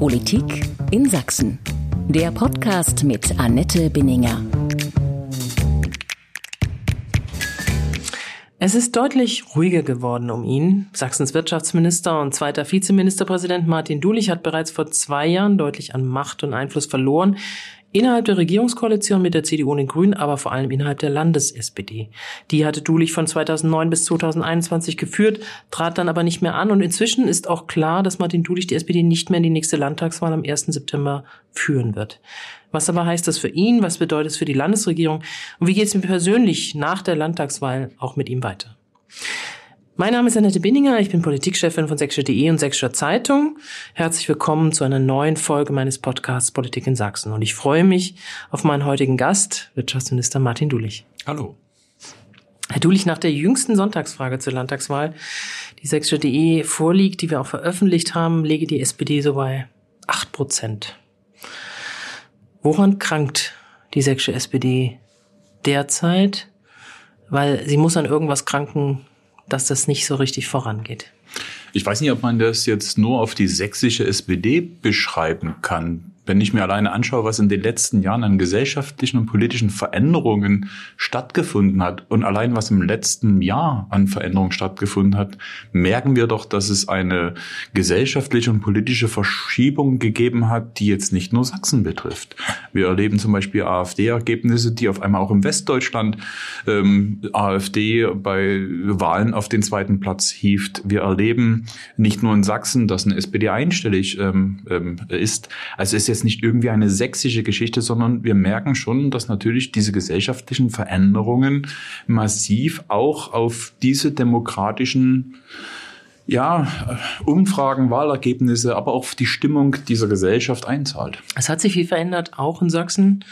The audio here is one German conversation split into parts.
Politik in Sachsen. Der Podcast mit Annette Binninger. Es ist deutlich ruhiger geworden um ihn. Sachsens Wirtschaftsminister und zweiter Vizeministerpräsident Martin Dulich hat bereits vor zwei Jahren deutlich an Macht und Einfluss verloren innerhalb der Regierungskoalition mit der CDU und den Grünen, aber vor allem innerhalb der Landes-SPD. Die hatte Dulich von 2009 bis 2021 geführt, trat dann aber nicht mehr an und inzwischen ist auch klar, dass Martin Dulich die SPD nicht mehr in die nächste Landtagswahl am 1. September führen wird. Was aber heißt das für ihn? Was bedeutet es für die Landesregierung? Und wie geht es ihm persönlich nach der Landtagswahl auch mit ihm weiter? Mein Name ist Annette Binninger, ich bin Politikchefin von sächsische.de und Sächsischer Zeitung. Herzlich willkommen zu einer neuen Folge meines Podcasts Politik in Sachsen. Und ich freue mich auf meinen heutigen Gast, Wirtschaftsminister Martin Dulich. Hallo. Herr Dulich, nach der jüngsten Sonntagsfrage zur Landtagswahl, die sächsische.de vorliegt, die wir auch veröffentlicht haben, lege die SPD so bei acht Prozent. Woran krankt die sächsische SPD derzeit? Weil sie muss an irgendwas kranken, dass das nicht so richtig vorangeht. Ich weiß nicht, ob man das jetzt nur auf die sächsische SPD beschreiben kann wenn ich mir alleine anschaue, was in den letzten Jahren an gesellschaftlichen und politischen Veränderungen stattgefunden hat und allein was im letzten Jahr an Veränderungen stattgefunden hat, merken wir doch, dass es eine gesellschaftliche und politische Verschiebung gegeben hat, die jetzt nicht nur Sachsen betrifft. Wir erleben zum Beispiel AfD-Ergebnisse, die auf einmal auch im Westdeutschland ähm, AfD bei Wahlen auf den zweiten Platz hieft. Wir erleben nicht nur in Sachsen, dass eine SPD einstellig ähm, ähm, ist. Also ist jetzt jetzt nicht irgendwie eine sächsische Geschichte, sondern wir merken schon, dass natürlich diese gesellschaftlichen Veränderungen massiv auch auf diese demokratischen ja, Umfragen, Wahlergebnisse, aber auch die Stimmung dieser Gesellschaft einzahlt. Es hat sich viel verändert, auch in Sachsen.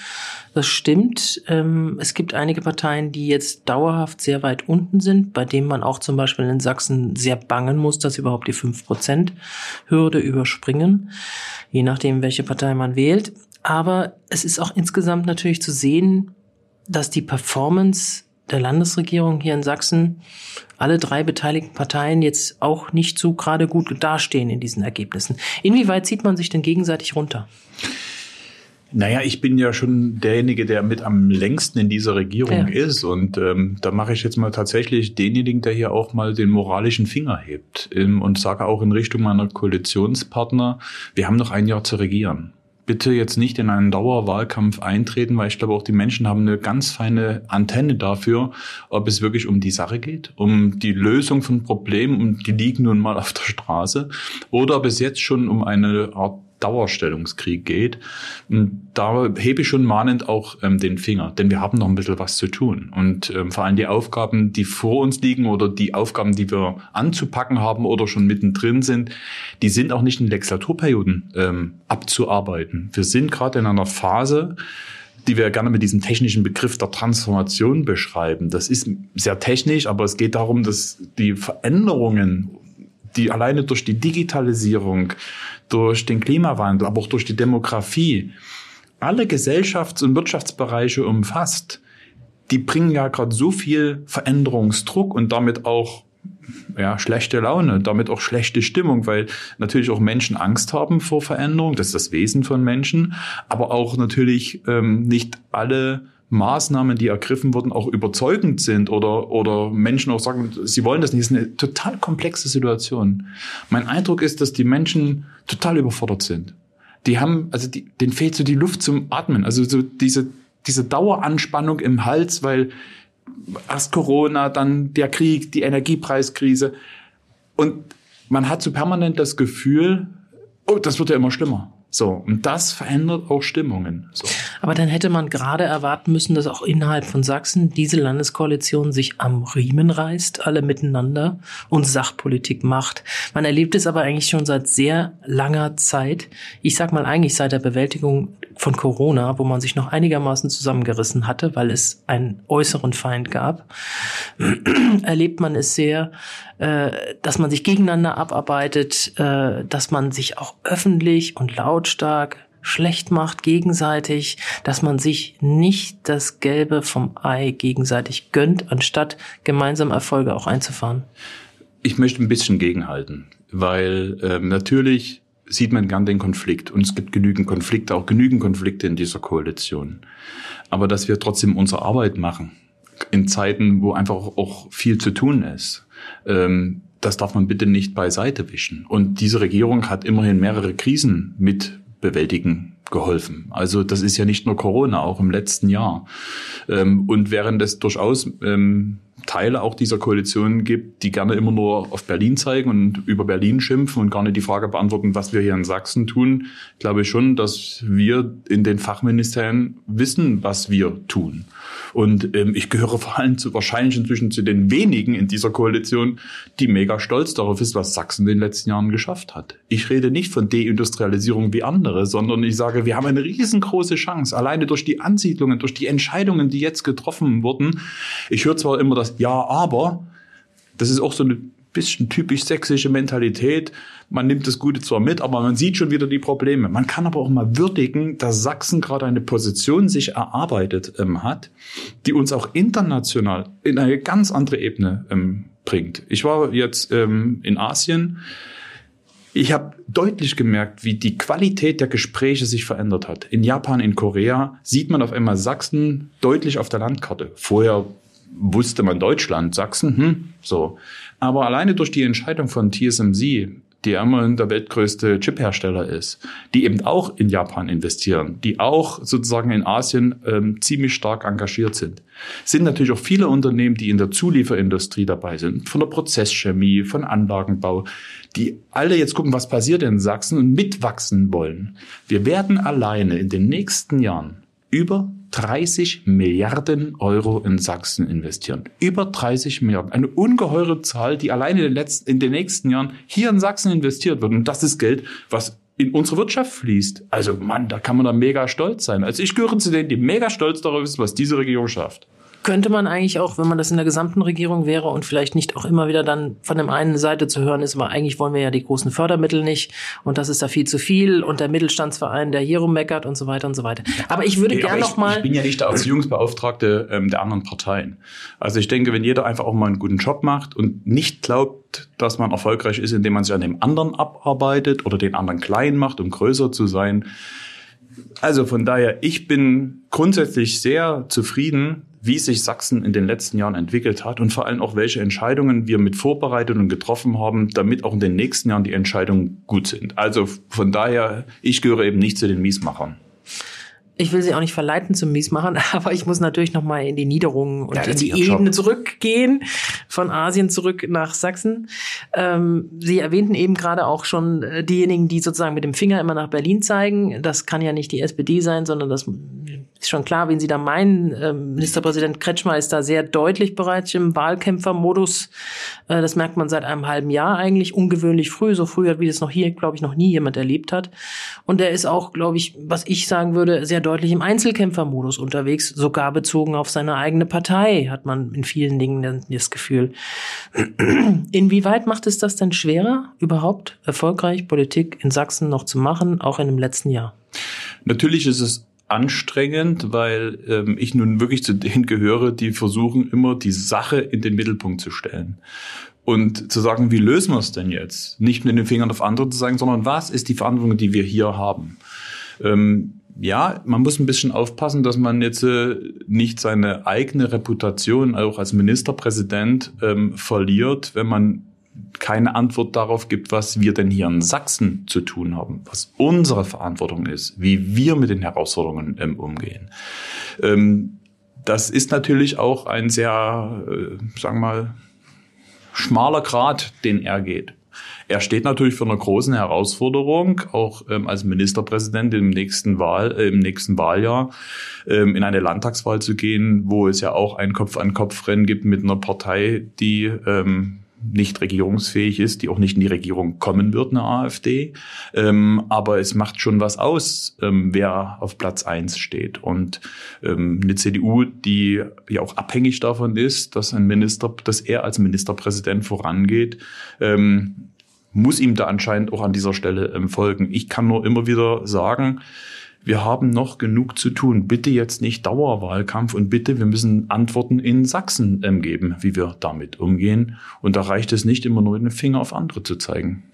Das stimmt. Ähm, es gibt einige Parteien, die jetzt dauerhaft sehr weit unten sind, bei denen man auch zum Beispiel in Sachsen sehr bangen muss, dass sie überhaupt die 5%-Hürde überspringen, je nachdem, welche Partei man wählt. Aber es ist auch insgesamt natürlich zu sehen, dass die Performance der Landesregierung hier in Sachsen alle drei beteiligten Parteien jetzt auch nicht so gerade gut dastehen in diesen Ergebnissen. Inwieweit zieht man sich denn gegenseitig runter? Naja, ich bin ja schon derjenige, der mit am längsten in dieser Regierung ja. ist. Und ähm, da mache ich jetzt mal tatsächlich denjenigen, der hier auch mal den moralischen Finger hebt ähm, und sage auch in Richtung meiner Koalitionspartner, wir haben noch ein Jahr zu regieren bitte jetzt nicht in einen Dauerwahlkampf eintreten, weil ich glaube auch die Menschen haben eine ganz feine Antenne dafür, ob es wirklich um die Sache geht, um die Lösung von Problemen, und die liegen nun mal auf der Straße, oder ob es jetzt schon um eine Art Dauerstellungskrieg geht. Und da hebe ich schon mahnend auch ähm, den Finger, denn wir haben noch ein bisschen was zu tun. Und ähm, vor allem die Aufgaben, die vor uns liegen oder die Aufgaben, die wir anzupacken haben oder schon mittendrin sind, die sind auch nicht in Legislaturperioden ähm, abzuarbeiten. Wir sind gerade in einer Phase, die wir gerne mit diesem technischen Begriff der Transformation beschreiben. Das ist sehr technisch, aber es geht darum, dass die Veränderungen, die alleine durch die Digitalisierung, durch den Klimawandel, aber auch durch die Demografie alle Gesellschafts- und Wirtschaftsbereiche umfasst, die bringen ja gerade so viel Veränderungsdruck und damit auch ja, schlechte Laune, damit auch schlechte Stimmung, weil natürlich auch Menschen Angst haben vor Veränderung, das ist das Wesen von Menschen, aber auch natürlich ähm, nicht alle Maßnahmen, die ergriffen wurden, auch überzeugend sind oder, oder Menschen auch sagen, sie wollen das nicht. Das ist eine total komplexe Situation. Mein Eindruck ist, dass die Menschen total überfordert sind. Die haben, also die, denen fehlt so die Luft zum Atmen. Also so diese, diese Daueranspannung im Hals, weil erst Corona, dann der Krieg, die Energiepreiskrise. Und man hat so permanent das Gefühl, oh, das wird ja immer schlimmer. So, und das verändert auch Stimmungen. So. Aber dann hätte man gerade erwarten müssen, dass auch innerhalb von Sachsen diese Landeskoalition sich am Riemen reißt, alle miteinander und Sachpolitik macht. Man erlebt es aber eigentlich schon seit sehr langer Zeit. Ich sag mal eigentlich seit der Bewältigung von Corona, wo man sich noch einigermaßen zusammengerissen hatte, weil es einen äußeren Feind gab, erlebt man es sehr, äh, dass man sich gegeneinander abarbeitet, äh, dass man sich auch öffentlich und lautstark schlecht macht gegenseitig, dass man sich nicht das Gelbe vom Ei gegenseitig gönnt, anstatt gemeinsam Erfolge auch einzufahren? Ich möchte ein bisschen gegenhalten, weil ähm, natürlich sieht man gern den Konflikt. Und es gibt genügend Konflikte, auch genügend Konflikte in dieser Koalition. Aber dass wir trotzdem unsere Arbeit machen, in Zeiten, wo einfach auch viel zu tun ist, ähm, das darf man bitte nicht beiseite wischen. Und diese Regierung hat immerhin mehrere Krisen mit bewältigen geholfen. Also das ist ja nicht nur Corona, auch im letzten Jahr. Ähm, und während es durchaus ähm, Teile auch dieser Koalition gibt, die gerne immer nur auf Berlin zeigen und über Berlin schimpfen und gar nicht die Frage beantworten, was wir hier in Sachsen tun, glaube ich schon, dass wir in den Fachministerien wissen, was wir tun. Und ähm, ich gehöre vor allem zu wahrscheinlich inzwischen zu den wenigen in dieser Koalition, die mega stolz darauf ist, was Sachsen in den letzten Jahren geschafft hat. Ich rede nicht von Deindustrialisierung wie andere, sondern ich sage, wir haben eine riesengroße Chance, alleine durch die Ansiedlungen, durch die Entscheidungen, die jetzt getroffen wurden. Ich höre zwar immer das Ja, aber, das ist auch so eine bisschen typisch sächsische Mentalität. Man nimmt das Gute zwar mit, aber man sieht schon wieder die Probleme. Man kann aber auch mal würdigen, dass Sachsen gerade eine Position sich erarbeitet ähm, hat, die uns auch international in eine ganz andere Ebene ähm, bringt. Ich war jetzt ähm, in Asien. Ich habe deutlich gemerkt, wie die Qualität der Gespräche sich verändert hat. In Japan, in Korea sieht man auf einmal Sachsen deutlich auf der Landkarte. Vorher wusste man Deutschland, Sachsen, hm, so. Aber alleine durch die Entscheidung von TSMC, die immerhin der weltgrößte Chiphersteller ist, die eben auch in Japan investieren, die auch sozusagen in Asien ähm, ziemlich stark engagiert sind, sind natürlich auch viele Unternehmen, die in der Zulieferindustrie dabei sind, von der Prozesschemie, von Anlagenbau, die alle jetzt gucken, was passiert in Sachsen und mitwachsen wollen. Wir werden alleine in den nächsten Jahren über 30 Milliarden Euro in Sachsen investieren. Über 30 Milliarden. Eine ungeheure Zahl, die allein in den, letzten, in den nächsten Jahren hier in Sachsen investiert wird. Und das ist Geld, was in unsere Wirtschaft fließt. Also Mann, da kann man da mega stolz sein. Also ich gehöre zu denen, die mega stolz darauf ist, was diese Regierung schafft könnte man eigentlich auch, wenn man das in der gesamten Regierung wäre und vielleicht nicht auch immer wieder dann von der einen Seite zu hören ist, aber eigentlich wollen wir ja die großen Fördermittel nicht und das ist da viel zu viel und der Mittelstandsverein, der hier rummeckert und so weiter und so weiter. Aber ich würde gerne noch mal. Ich bin ja nicht der Erziehungsbeauftragte ähm, der anderen Parteien. Also ich denke, wenn jeder einfach auch mal einen guten Job macht und nicht glaubt, dass man erfolgreich ist, indem man sich an dem anderen abarbeitet oder den anderen klein macht, um größer zu sein. Also von daher, ich bin grundsätzlich sehr zufrieden wie sich Sachsen in den letzten Jahren entwickelt hat und vor allem auch welche Entscheidungen wir mit vorbereitet und getroffen haben, damit auch in den nächsten Jahren die Entscheidungen gut sind. Also von daher, ich gehöre eben nicht zu den Miesmachern ich will sie auch nicht verleiten zum Miesmachen, aber ich muss natürlich noch mal in die Niederungen und ja, in die Ebene zurückgehen, von Asien zurück nach Sachsen. Ähm, sie erwähnten eben gerade auch schon äh, diejenigen, die sozusagen mit dem Finger immer nach Berlin zeigen. Das kann ja nicht die SPD sein, sondern das ist schon klar, wen Sie da meinen. Ähm, Ministerpräsident Kretschmer ist da sehr deutlich bereits im Wahlkämpfermodus. Äh, das merkt man seit einem halben Jahr eigentlich, ungewöhnlich früh, so früh, wie das noch hier, glaube ich, noch nie jemand erlebt hat. Und er ist auch, glaube ich, was ich sagen würde, sehr deutlich im Einzelkämpfermodus unterwegs, sogar bezogen auf seine eigene Partei, hat man in vielen Dingen das Gefühl. Inwieweit macht es das denn schwerer, überhaupt erfolgreich Politik in Sachsen noch zu machen, auch in dem letzten Jahr? Natürlich ist es anstrengend, weil ähm, ich nun wirklich zu denen gehöre, die versuchen immer die Sache in den Mittelpunkt zu stellen. Und zu sagen, wie lösen wir es denn jetzt? Nicht mit den Fingern auf andere zu sagen, sondern was ist die Verantwortung, die wir hier haben? Ähm, ja, man muss ein bisschen aufpassen, dass man jetzt äh, nicht seine eigene Reputation auch als Ministerpräsident ähm, verliert, wenn man keine Antwort darauf gibt, was wir denn hier in Sachsen zu tun haben, was unsere Verantwortung ist, wie wir mit den Herausforderungen ähm, umgehen. Ähm, das ist natürlich auch ein sehr, äh, sagen wir mal, schmaler Grad, den er geht. Er steht natürlich für eine große Herausforderung, auch ähm, als Ministerpräsident im nächsten Wahl, äh, im nächsten Wahljahr ähm, in eine Landtagswahl zu gehen, wo es ja auch ein Kopf-an-Kopf-Rennen gibt mit einer Partei, die ähm, nicht regierungsfähig ist, die auch nicht in die Regierung kommen wird, eine AfD. Ähm, aber es macht schon was aus, ähm, wer auf Platz eins steht. Und ähm, eine CDU, die ja auch abhängig davon ist, dass ein Minister, dass er als Ministerpräsident vorangeht, ähm, muss ihm da anscheinend auch an dieser Stelle ähm, folgen. Ich kann nur immer wieder sagen, wir haben noch genug zu tun. Bitte jetzt nicht Dauerwahlkampf und bitte, wir müssen Antworten in Sachsen ähm, geben, wie wir damit umgehen. Und da reicht es nicht immer nur den Finger auf andere zu zeigen.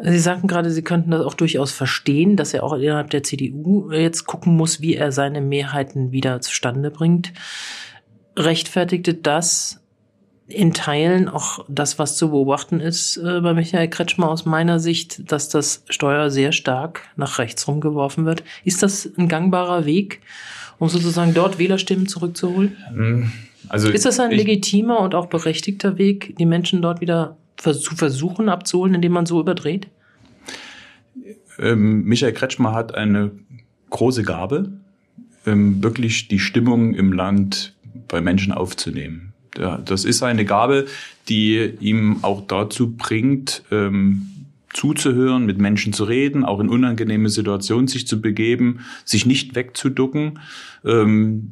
Sie sagten gerade, Sie könnten das auch durchaus verstehen, dass er auch innerhalb der CDU jetzt gucken muss, wie er seine Mehrheiten wieder zustande bringt. Rechtfertigte das in Teilen auch das, was zu beobachten ist äh, bei Michael Kretschmer aus meiner Sicht, dass das Steuer sehr stark nach rechts rumgeworfen wird. Ist das ein gangbarer Weg, um sozusagen dort Wählerstimmen zurückzuholen? Hm, also ist das ein legitimer und auch berechtigter Weg, die Menschen dort wieder zu versuchen abzuholen, indem man so überdreht? Ähm, Michael Kretschmer hat eine große Gabe, ähm, wirklich die Stimmung im Land bei Menschen aufzunehmen. Das ist eine Gabe, die ihm auch dazu bringt, ähm, zuzuhören, mit Menschen zu reden, auch in unangenehme Situationen sich zu begeben, sich nicht wegzuducken. Ähm,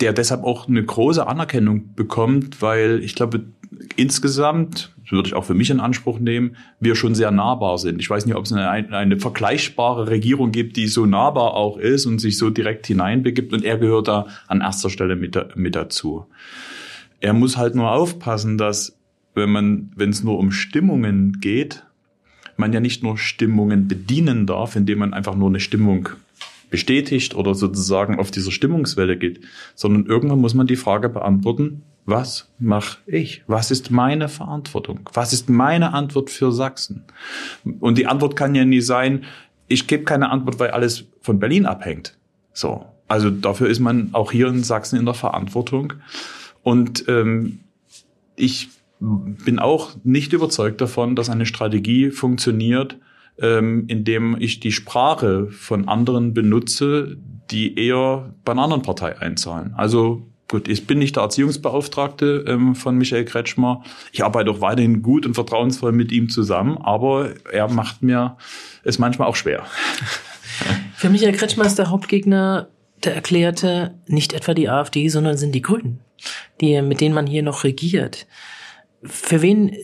der deshalb auch eine große Anerkennung bekommt, weil ich glaube, insgesamt, würde ich auch für mich in Anspruch nehmen, wir schon sehr nahbar sind. Ich weiß nicht, ob es eine, eine vergleichbare Regierung gibt, die so nahbar auch ist und sich so direkt hineinbegibt und er gehört da an erster Stelle mit, mit dazu. Er muss halt nur aufpassen, dass wenn man, wenn es nur um Stimmungen geht, man ja nicht nur Stimmungen bedienen darf, indem man einfach nur eine Stimmung bestätigt oder sozusagen auf dieser Stimmungswelle geht, sondern irgendwann muss man die Frage beantworten, was mache ich? Was ist meine Verantwortung? Was ist meine Antwort für Sachsen? Und die Antwort kann ja nie sein, ich gebe keine Antwort, weil alles von Berlin abhängt. So. Also dafür ist man auch hier in Sachsen in der Verantwortung. Und ähm, ich bin auch nicht überzeugt davon, dass eine Strategie funktioniert, ähm, indem ich die Sprache von anderen benutze, die eher bei einer anderen Partei einzahlen. Also gut, ich bin nicht der Erziehungsbeauftragte ähm, von Michael Kretschmer. Ich arbeite auch weiterhin gut und vertrauensvoll mit ihm zusammen, aber er macht mir es manchmal auch schwer. Für Michael Kretschmer ist der Hauptgegner der erklärte nicht etwa die AfD, sondern sind die Grünen, die, mit denen man hier noch regiert. Für wen, äh,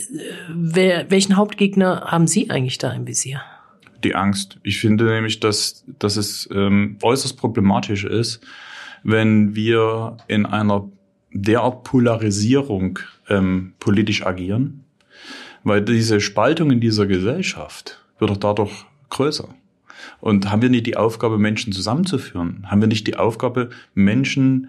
wer, welchen Hauptgegner haben Sie eigentlich da im Visier? Die Angst. Ich finde nämlich, dass, dass es ähm, äußerst problematisch ist, wenn wir in einer derart Polarisierung ähm, politisch agieren, weil diese Spaltung in dieser Gesellschaft wird doch dadurch größer. Und haben wir nicht die Aufgabe, Menschen zusammenzuführen? Haben wir nicht die Aufgabe, Menschen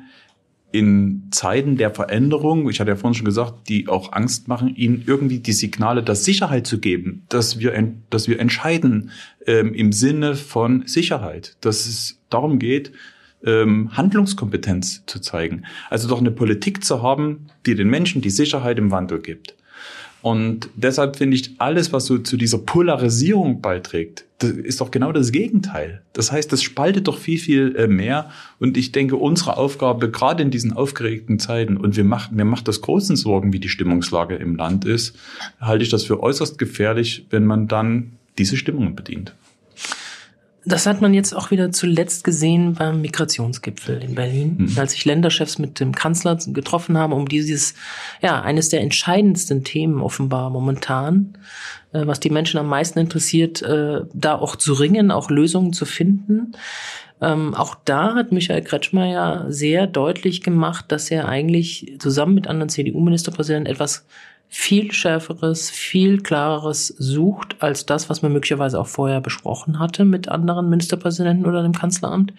in Zeiten der Veränderung, ich hatte ja vorhin schon gesagt, die auch Angst machen, ihnen irgendwie die Signale der Sicherheit zu geben, dass wir, dass wir entscheiden ähm, im Sinne von Sicherheit, dass es darum geht, ähm, Handlungskompetenz zu zeigen. Also doch eine Politik zu haben, die den Menschen die Sicherheit im Wandel gibt. Und deshalb finde ich, alles, was so zu dieser Polarisierung beiträgt, das ist doch genau das Gegenteil. Das heißt, das spaltet doch viel, viel äh, mehr. Und ich denke, unsere Aufgabe, gerade in diesen aufgeregten Zeiten, und wir machen, mir macht das großen Sorgen, wie die Stimmungslage im Land ist, halte ich das für äußerst gefährlich, wenn man dann diese Stimmungen bedient. Das hat man jetzt auch wieder zuletzt gesehen beim Migrationsgipfel in Berlin, mhm. als sich Länderchefs mit dem Kanzler getroffen haben, um dieses, ja, eines der entscheidendsten Themen offenbar momentan, äh, was die Menschen am meisten interessiert, äh, da auch zu ringen, auch Lösungen zu finden. Ähm, auch da hat Michael Kretschmer ja sehr deutlich gemacht, dass er eigentlich zusammen mit anderen CDU-Ministerpräsidenten etwas viel schärferes, viel klareres sucht als das, was man möglicherweise auch vorher besprochen hatte mit anderen Ministerpräsidenten oder dem Kanzleramt.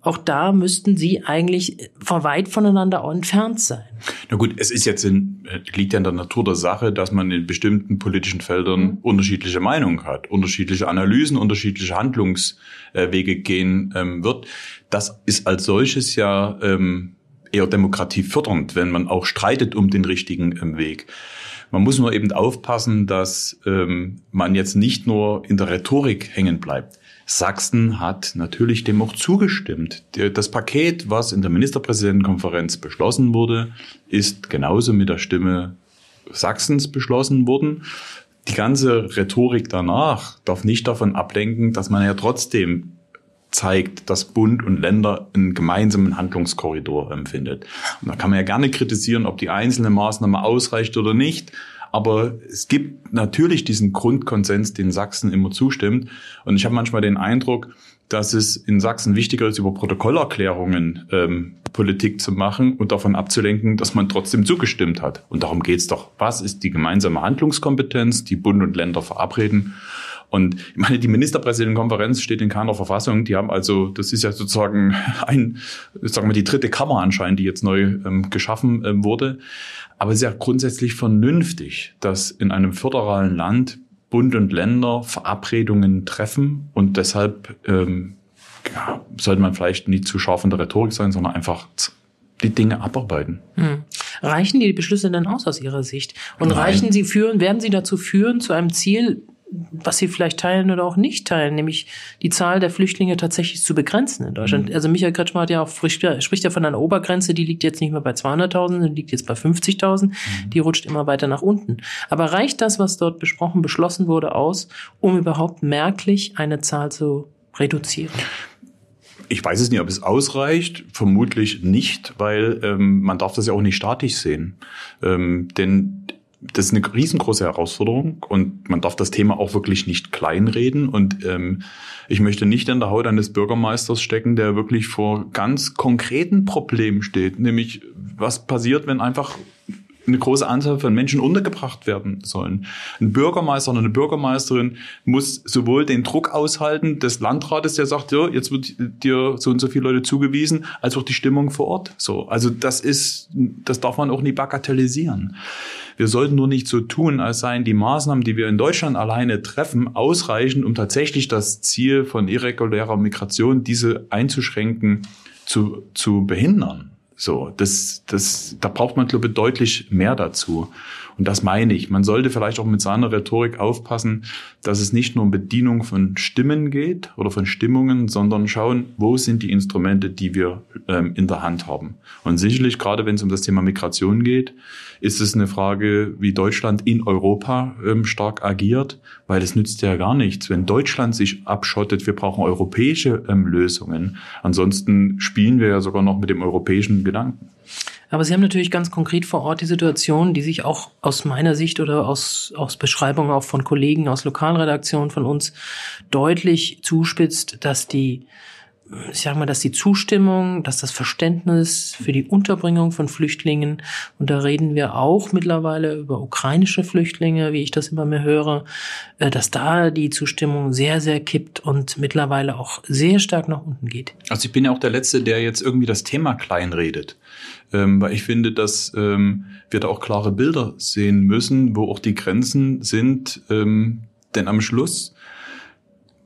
Auch da müssten sie eigentlich weit voneinander entfernt sein. Na gut, es ist jetzt in, liegt ja in der Natur der Sache, dass man in bestimmten politischen Feldern mhm. unterschiedliche Meinungen hat, unterschiedliche Analysen, unterschiedliche Handlungswege gehen ähm, wird. Das ist als solches ja ähm, eher demokratiefördernd, wenn man auch streitet um den richtigen ähm, Weg. Man muss nur eben aufpassen, dass ähm, man jetzt nicht nur in der Rhetorik hängen bleibt. Sachsen hat natürlich dem auch zugestimmt. Das Paket, was in der Ministerpräsidentenkonferenz beschlossen wurde, ist genauso mit der Stimme Sachsens beschlossen worden. Die ganze Rhetorik danach darf nicht davon ablenken, dass man ja trotzdem zeigt, dass Bund und Länder einen gemeinsamen Handlungskorridor empfindet. Und da kann man ja gerne kritisieren, ob die einzelne Maßnahme ausreicht oder nicht. Aber es gibt natürlich diesen Grundkonsens, den Sachsen immer zustimmt. Und ich habe manchmal den Eindruck, dass es in Sachsen wichtiger ist, über Protokollerklärungen ähm, Politik zu machen und davon abzulenken, dass man trotzdem zugestimmt hat. Und darum geht's doch. Was ist die gemeinsame Handlungskompetenz, die Bund und Länder verabreden? Und ich meine, die Ministerpräsidentenkonferenz steht in keiner Verfassung. Die haben also, das ist ja sozusagen ein, sagen wir, die dritte Kammer anscheinend, die jetzt neu ähm, geschaffen ähm, wurde. Aber es ist ja grundsätzlich vernünftig, dass in einem föderalen Land Bund und Länder Verabredungen treffen und deshalb ähm, ja, sollte man vielleicht nicht zu scharf in der Rhetorik sein, sondern einfach die Dinge abarbeiten. Hm. Reichen die Beschlüsse denn aus aus Ihrer Sicht? Und Nein. reichen sie führen, werden sie dazu führen zu einem Ziel, was sie vielleicht teilen oder auch nicht teilen, nämlich die Zahl der Flüchtlinge tatsächlich zu begrenzen in Deutschland. Mhm. Also Michael Kretschmer hat ja auch, spricht ja von einer Obergrenze, die liegt jetzt nicht mehr bei 200.000, die liegt jetzt bei 50.000, mhm. die rutscht immer weiter nach unten. Aber reicht das, was dort besprochen, beschlossen wurde, aus, um überhaupt merklich eine Zahl zu reduzieren? Ich weiß es nicht, ob es ausreicht. Vermutlich nicht, weil ähm, man darf das ja auch nicht statisch sehen. Ähm, denn das ist eine riesengroße Herausforderung und man darf das Thema auch wirklich nicht kleinreden. Und ähm, ich möchte nicht in der Haut eines Bürgermeisters stecken, der wirklich vor ganz konkreten Problemen steht. Nämlich, was passiert, wenn einfach eine große Anzahl von Menschen untergebracht werden sollen. Ein Bürgermeister oder eine Bürgermeisterin muss sowohl den Druck aushalten des Landrates, der sagt, ja, jetzt wird dir so und so viele Leute zugewiesen, als auch die Stimmung vor Ort. So, also das ist, das darf man auch nie bagatellisieren. Wir sollten nur nicht so tun, als seien die Maßnahmen, die wir in Deutschland alleine treffen, ausreichend, um tatsächlich das Ziel von irregulärer Migration, diese einzuschränken, zu, zu behindern. So, das, das, da braucht man, glaube ich, deutlich mehr dazu. Und das meine ich. Man sollte vielleicht auch mit seiner Rhetorik aufpassen, dass es nicht nur um Bedienung von Stimmen geht oder von Stimmungen, sondern schauen, wo sind die Instrumente, die wir ähm, in der Hand haben. Und sicherlich, gerade wenn es um das Thema Migration geht, ist es eine Frage, wie Deutschland in Europa ähm, stark agiert, weil es nützt ja gar nichts, wenn Deutschland sich abschottet. Wir brauchen europäische ähm, Lösungen. Ansonsten spielen wir ja sogar noch mit dem europäischen Gedanken. Aber Sie haben natürlich ganz konkret vor Ort die Situation, die sich auch aus meiner Sicht oder aus, aus Beschreibungen auch von Kollegen aus Lokalredaktionen von uns deutlich zuspitzt, dass die ich sage mal, dass die Zustimmung, dass das Verständnis für die Unterbringung von Flüchtlingen, und da reden wir auch mittlerweile über ukrainische Flüchtlinge, wie ich das immer mehr höre, äh, dass da die Zustimmung sehr, sehr kippt und mittlerweile auch sehr stark nach unten geht. Also ich bin ja auch der Letzte, der jetzt irgendwie das Thema kleinredet. Ähm, weil ich finde, dass ähm, wir da auch klare Bilder sehen müssen, wo auch die Grenzen sind. Ähm, denn am Schluss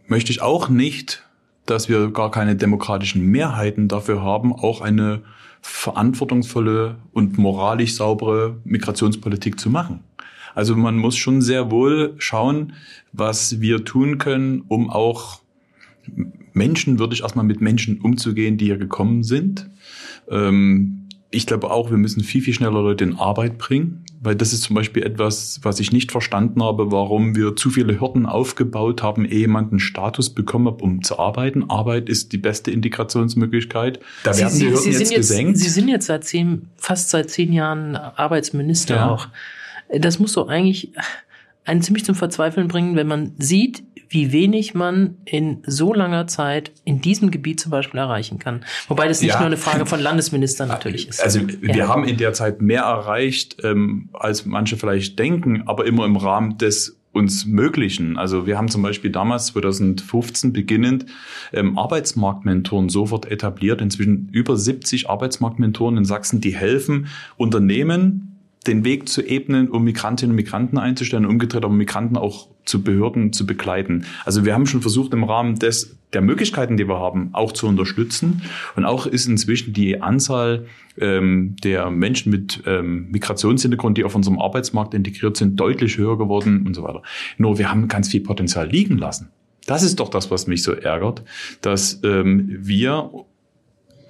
möchte ich auch nicht dass wir gar keine demokratischen Mehrheiten dafür haben, auch eine verantwortungsvolle und moralisch saubere Migrationspolitik zu machen. Also man muss schon sehr wohl schauen, was wir tun können, um auch Menschen, würde ich erstmal mit Menschen umzugehen, die hier gekommen sind. Ähm, ich glaube auch, wir müssen viel, viel schneller Leute in Arbeit bringen, weil das ist zum Beispiel etwas, was ich nicht verstanden habe, warum wir zu viele Hürden aufgebaut haben, ehe jemand einen Status bekommen hat, um zu arbeiten. Arbeit ist die beste Integrationsmöglichkeit. Da werden Sie, die Hürden Sie jetzt, jetzt gesenkt. Sie sind jetzt seit zehn, fast seit zehn Jahren Arbeitsminister ja. auch. Das muss doch eigentlich einen ziemlich zum Verzweifeln bringen, wenn man sieht, wie wenig man in so langer Zeit in diesem Gebiet zum Beispiel erreichen kann. Wobei das nicht ja. nur eine Frage von Landesministern natürlich ist. Also wir ja. haben in der Zeit mehr erreicht, ähm, als manche vielleicht denken, aber immer im Rahmen des uns Möglichen. Also wir haben zum Beispiel damals 2015 beginnend ähm, Arbeitsmarktmentoren sofort etabliert. Inzwischen über 70 Arbeitsmarktmentoren in Sachsen, die helfen Unternehmen den Weg zu ebnen, um Migrantinnen und Migranten einzustellen, umgedreht aber Migranten auch zu Behörden zu begleiten. Also wir haben schon versucht, im Rahmen des, der Möglichkeiten, die wir haben, auch zu unterstützen. Und auch ist inzwischen die Anzahl ähm, der Menschen mit ähm, Migrationshintergrund, die auf unserem Arbeitsmarkt integriert sind, deutlich höher geworden und so weiter. Nur wir haben ganz viel Potenzial liegen lassen. Das ist doch das, was mich so ärgert, dass ähm, wir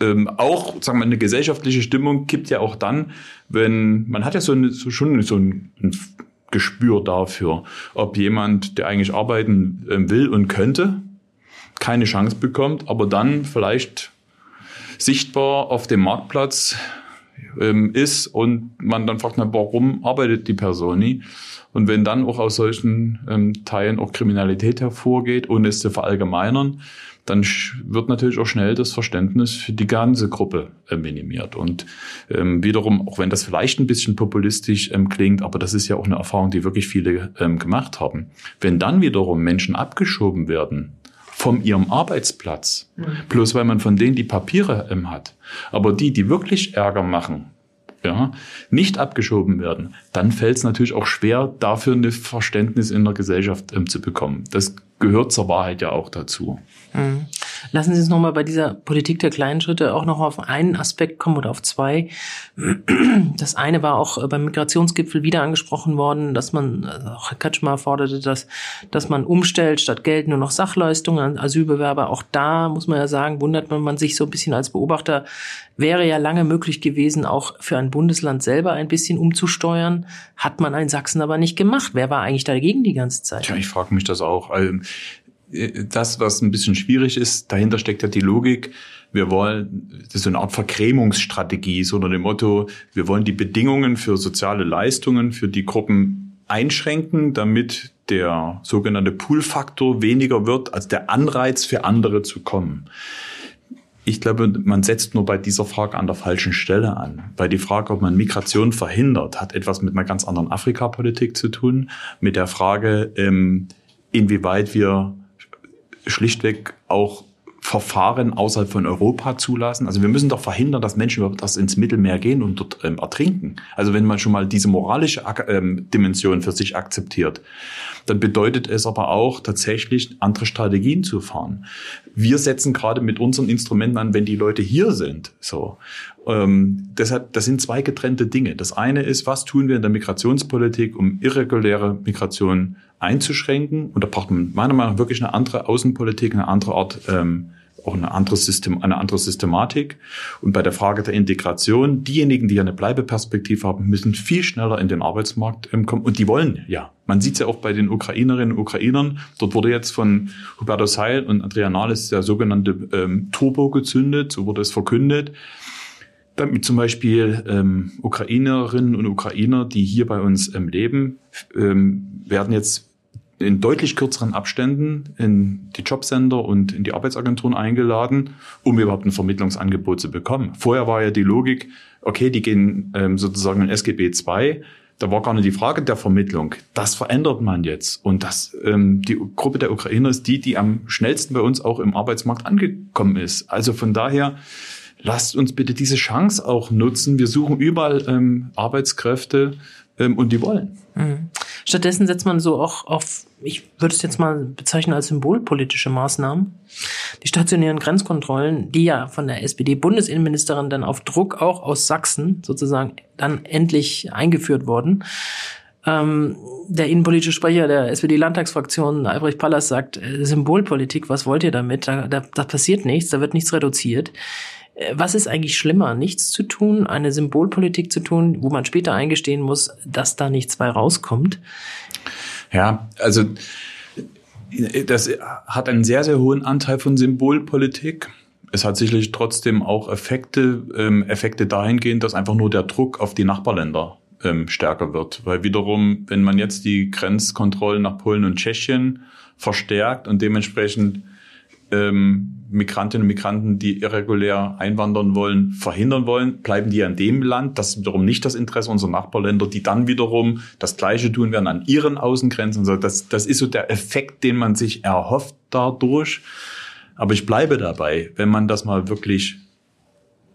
ähm, auch, sagen wir, eine gesellschaftliche Stimmung gibt ja auch dann, wenn man hat ja so, eine, so schon so ein, ein Gespür dafür, ob jemand, der eigentlich arbeiten ähm, will und könnte, keine Chance bekommt, aber dann vielleicht sichtbar auf dem Marktplatz ähm, ist und man dann fragt, na, warum arbeitet die Person nie? Und wenn dann auch aus solchen ähm, Teilen auch Kriminalität hervorgeht, ohne es zu verallgemeinern, dann wird natürlich auch schnell das Verständnis für die ganze Gruppe äh, minimiert. Und ähm, wiederum, auch wenn das vielleicht ein bisschen populistisch ähm, klingt, aber das ist ja auch eine Erfahrung, die wirklich viele ähm, gemacht haben. Wenn dann wiederum Menschen abgeschoben werden von ihrem Arbeitsplatz, mhm. bloß weil man von denen die Papiere ähm, hat, aber die, die wirklich Ärger machen, ja, nicht abgeschoben werden, dann fällt es natürlich auch schwer, dafür ein Verständnis in der Gesellschaft ähm, zu bekommen. Das gehört zur Wahrheit ja auch dazu. Mhm. Lassen Sie uns nochmal bei dieser Politik der kleinen Schritte auch noch auf einen Aspekt kommen oder auf zwei. Das eine war auch beim Migrationsgipfel wieder angesprochen worden, dass man, also auch Herr Kaczmar forderte, dass, dass man umstellt, statt Geld nur noch Sachleistungen an Asylbewerber. Auch da muss man ja sagen, wundert man sich so ein bisschen als Beobachter, wäre ja lange möglich gewesen, auch für ein Bundesland selber ein bisschen umzusteuern. Hat man in Sachsen aber nicht gemacht. Wer war eigentlich dagegen die ganze Zeit? Tja, ich frage mich das auch. Also, das, was ein bisschen schwierig ist, dahinter steckt ja die Logik. Wir wollen, das ist so eine Art Verkremungsstrategie, so unter dem Motto, wir wollen die Bedingungen für soziale Leistungen für die Gruppen einschränken, damit der sogenannte Pool-Faktor weniger wird als der Anreiz für andere zu kommen. Ich glaube, man setzt nur bei dieser Frage an der falschen Stelle an. Weil die Frage, ob man Migration verhindert, hat etwas mit einer ganz anderen Afrikapolitik zu tun. Mit der Frage, ähm, inwieweit wir schlichtweg auch Verfahren außerhalb von Europa zulassen. Also wir müssen doch verhindern, dass Menschen überhaupt das ins Mittelmeer gehen und dort ähm, ertrinken. Also wenn man schon mal diese moralische ähm, Dimension für sich akzeptiert, dann bedeutet es aber auch tatsächlich andere Strategien zu fahren. Wir setzen gerade mit unseren Instrumenten an, wenn die Leute hier sind. So. Ähm, deshalb, das sind zwei getrennte Dinge. Das eine ist, was tun wir in der Migrationspolitik, um irreguläre Migration einzuschränken? Und da braucht man meiner Meinung nach wirklich eine andere Außenpolitik, eine andere Art, ähm, auch eine andere, System, eine andere Systematik. Und bei der Frage der Integration, diejenigen, die eine Bleibeperspektive haben, müssen viel schneller in den Arbeitsmarkt ähm, kommen. Und die wollen ja. Man sieht es ja auch bei den Ukrainerinnen und Ukrainern. Dort wurde jetzt von Hubertus Heil und Andrea Nahles der sogenannte ähm, Turbo gezündet, so wurde es verkündet damit zum Beispiel ähm, Ukrainerinnen und Ukrainer, die hier bei uns ähm, leben, ähm, werden jetzt in deutlich kürzeren Abständen in die Jobcenter und in die Arbeitsagenturen eingeladen, um überhaupt ein Vermittlungsangebot zu bekommen. Vorher war ja die Logik, okay, die gehen ähm, sozusagen in SGB II, da war gar nicht die Frage der Vermittlung. Das verändert man jetzt. Und das, ähm, die Gruppe der Ukrainer ist die, die am schnellsten bei uns auch im Arbeitsmarkt angekommen ist. Also von daher, lasst uns bitte diese Chance auch nutzen. Wir suchen überall ähm, Arbeitskräfte ähm, und die wollen. Mhm. Stattdessen setzt man so auch auf, ich würde es jetzt mal bezeichnen als symbolpolitische Maßnahmen. Die stationären Grenzkontrollen, die ja von der SPD-Bundesinnenministerin dann auf Druck auch aus Sachsen sozusagen dann endlich eingeführt wurden. Ähm, der innenpolitische Sprecher der SPD-Landtagsfraktion, Albrecht Pallas, sagt, äh, Symbolpolitik, was wollt ihr damit? Da, da, da passiert nichts, da wird nichts reduziert. Äh, was ist eigentlich schlimmer, nichts zu tun, eine Symbolpolitik zu tun, wo man später eingestehen muss, dass da nichts bei rauskommt? Ja, also das hat einen sehr, sehr hohen Anteil von Symbolpolitik. Es hat sicherlich trotzdem auch Effekte, ähm, Effekte dahingehend, dass einfach nur der Druck auf die Nachbarländer ähm, stärker wird. Weil wiederum, wenn man jetzt die Grenzkontrollen nach Polen und Tschechien verstärkt und dementsprechend ähm, Migrantinnen und Migranten, die irregulär einwandern wollen, verhindern wollen, bleiben die an dem Land. Das ist wiederum nicht das Interesse unserer Nachbarländer, die dann wiederum das Gleiche tun werden an ihren Außengrenzen. Also das, das ist so der Effekt, den man sich erhofft dadurch. Aber ich bleibe dabei, wenn man das mal wirklich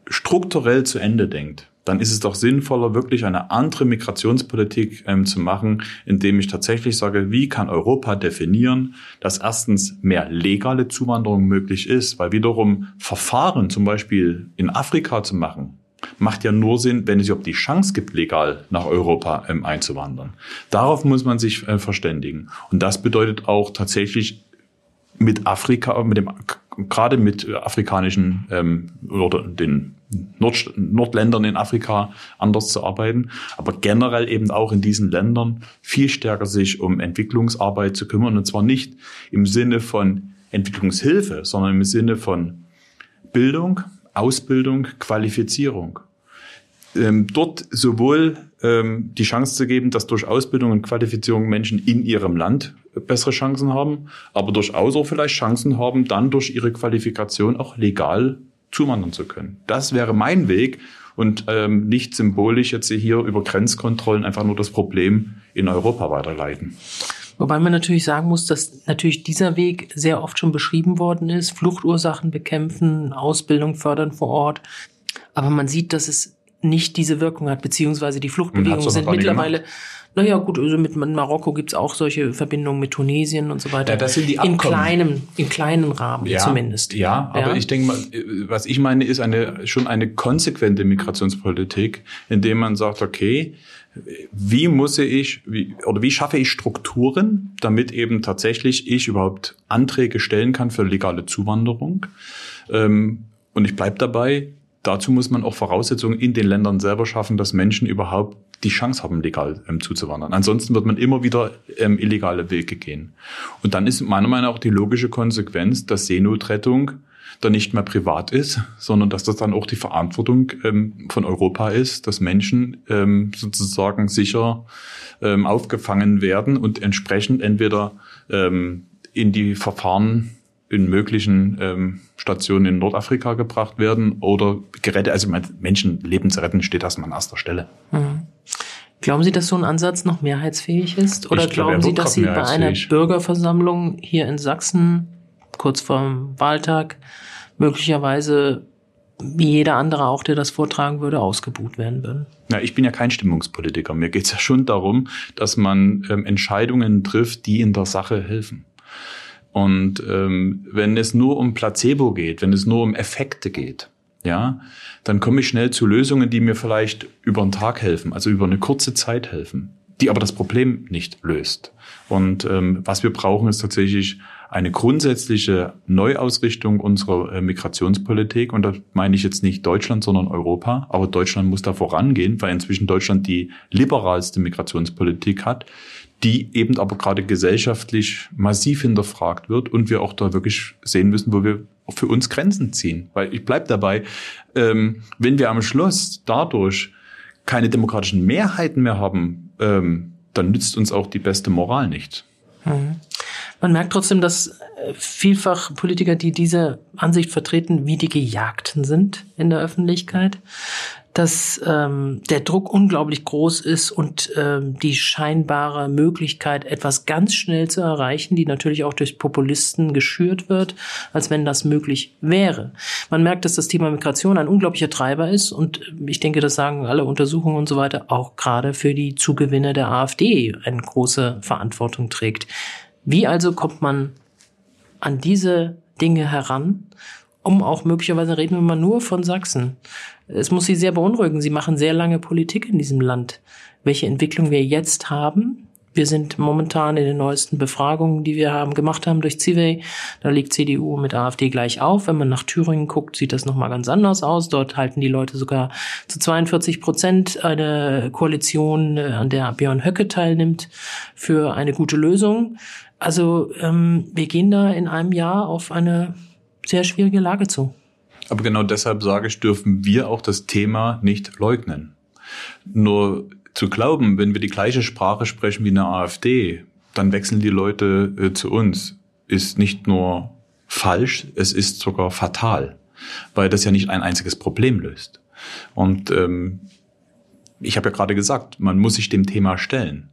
strukturell zu Ende denkt, dann ist es doch sinnvoller, wirklich eine andere Migrationspolitik ähm, zu machen, indem ich tatsächlich sage, wie kann Europa definieren, dass erstens mehr legale Zuwanderung möglich ist, weil wiederum Verfahren zum Beispiel in Afrika zu machen, macht ja nur Sinn, wenn es überhaupt die Chance gibt, legal nach Europa ähm, einzuwandern. Darauf muss man sich äh, verständigen. Und das bedeutet auch tatsächlich mit Afrika, mit dem gerade mit afrikanischen ähm, oder den Nord Nordländern in Afrika anders zu arbeiten, aber generell eben auch in diesen Ländern viel stärker sich um Entwicklungsarbeit zu kümmern und zwar nicht im Sinne von Entwicklungshilfe, sondern im Sinne von Bildung, Ausbildung, Qualifizierung. ähm, dort sowohl ähm, die Chance zu geben, dass durch Ausbildung und Qualifizierung Menschen in ihrem Land bessere Chancen haben, aber durchaus auch vielleicht Chancen haben, dann durch ihre Qualifikation auch legal zuwandern zu können. Das wäre mein Weg und ähm, nicht symbolisch jetzt hier über Grenzkontrollen einfach nur das Problem in Europa weiterleiten. Wobei man natürlich sagen muss, dass natürlich dieser Weg sehr oft schon beschrieben worden ist. Fluchtursachen bekämpfen, Ausbildung fördern vor Ort. Aber man sieht, dass es nicht diese Wirkung hat, beziehungsweise die Fluchtbewegungen sind mittlerweile, naja gut, also mit Marokko gibt's auch solche Verbindungen mit Tunesien und so weiter. Ja, das sind die Abkommen. In kleinem, in kleinen Rahmen ja, zumindest. Ja, aber ja. ich denke mal, was ich meine, ist eine schon eine konsequente Migrationspolitik, indem man sagt, okay, wie muss ich, wie, oder wie schaffe ich Strukturen, damit eben tatsächlich ich überhaupt Anträge stellen kann für legale Zuwanderung? Ähm, und ich bleib dabei, dazu muss man auch Voraussetzungen in den Ländern selber schaffen, dass Menschen überhaupt die Chance haben, legal ähm, zuzuwandern. Ansonsten wird man immer wieder ähm, illegale Wege gehen. Und dann ist meiner Meinung nach auch die logische Konsequenz, dass Seenotrettung dann nicht mehr privat ist, sondern dass das dann auch die Verantwortung ähm, von Europa ist, dass Menschen ähm, sozusagen sicher ähm, aufgefangen werden und entsprechend entweder ähm, in die Verfahren in möglichen ähm, Stationen in Nordafrika gebracht werden oder gerettet. Also Menschenleben zu retten steht erstmal an erster Stelle. Mhm. Glauben Sie, dass so ein Ansatz noch mehrheitsfähig ist? Oder ich glauben Sie, dass Sie bei einer Bürgerversammlung hier in Sachsen kurz vorm Wahltag möglicherweise wie jeder andere auch, der das vortragen würde, ausgebuht werden würden? Na, ich bin ja kein Stimmungspolitiker. Mir geht es ja schon darum, dass man ähm, Entscheidungen trifft, die in der Sache helfen. Und ähm, wenn es nur um Placebo geht, wenn es nur um Effekte geht, ja, dann komme ich schnell zu Lösungen, die mir vielleicht über einen Tag helfen, also über eine kurze Zeit helfen, die aber das Problem nicht löst. Und ähm, was wir brauchen, ist tatsächlich eine grundsätzliche Neuausrichtung unserer äh, Migrationspolitik. Und da meine ich jetzt nicht Deutschland, sondern Europa. Aber Deutschland muss da vorangehen, weil inzwischen Deutschland die liberalste Migrationspolitik hat, die eben aber gerade gesellschaftlich massiv hinterfragt wird und wir auch da wirklich sehen müssen, wo wir für uns Grenzen ziehen. Weil ich bleib dabei, ähm, wenn wir am Schluss dadurch keine demokratischen Mehrheiten mehr haben, ähm, dann nützt uns auch die beste Moral nicht. Mhm. Man merkt trotzdem, dass äh, vielfach Politiker, die diese Ansicht vertreten, wie die Gejagten sind in der Öffentlichkeit dass ähm, der Druck unglaublich groß ist und ähm, die scheinbare Möglichkeit, etwas ganz schnell zu erreichen, die natürlich auch durch Populisten geschürt wird, als wenn das möglich wäre. Man merkt, dass das Thema Migration ein unglaublicher Treiber ist und ich denke, das sagen alle Untersuchungen und so weiter, auch gerade für die Zugewinne der AfD eine große Verantwortung trägt. Wie also kommt man an diese Dinge heran, um auch möglicherweise reden wir mal nur von Sachsen, es muss Sie sehr beunruhigen. Sie machen sehr lange Politik in diesem Land. Welche Entwicklung wir jetzt haben, wir sind momentan in den neuesten Befragungen, die wir haben gemacht haben durch Civey. Da liegt CDU mit AfD gleich auf. Wenn man nach Thüringen guckt, sieht das nochmal ganz anders aus. Dort halten die Leute sogar zu 42 Prozent eine Koalition, äh, an der Björn Höcke teilnimmt, für eine gute Lösung. Also ähm, wir gehen da in einem Jahr auf eine sehr schwierige Lage zu. Aber genau deshalb sage ich, dürfen wir auch das Thema nicht leugnen. Nur zu glauben, wenn wir die gleiche Sprache sprechen wie eine AfD, dann wechseln die Leute äh, zu uns, ist nicht nur falsch, es ist sogar fatal, weil das ja nicht ein einziges Problem löst. Und ähm, ich habe ja gerade gesagt, man muss sich dem Thema stellen.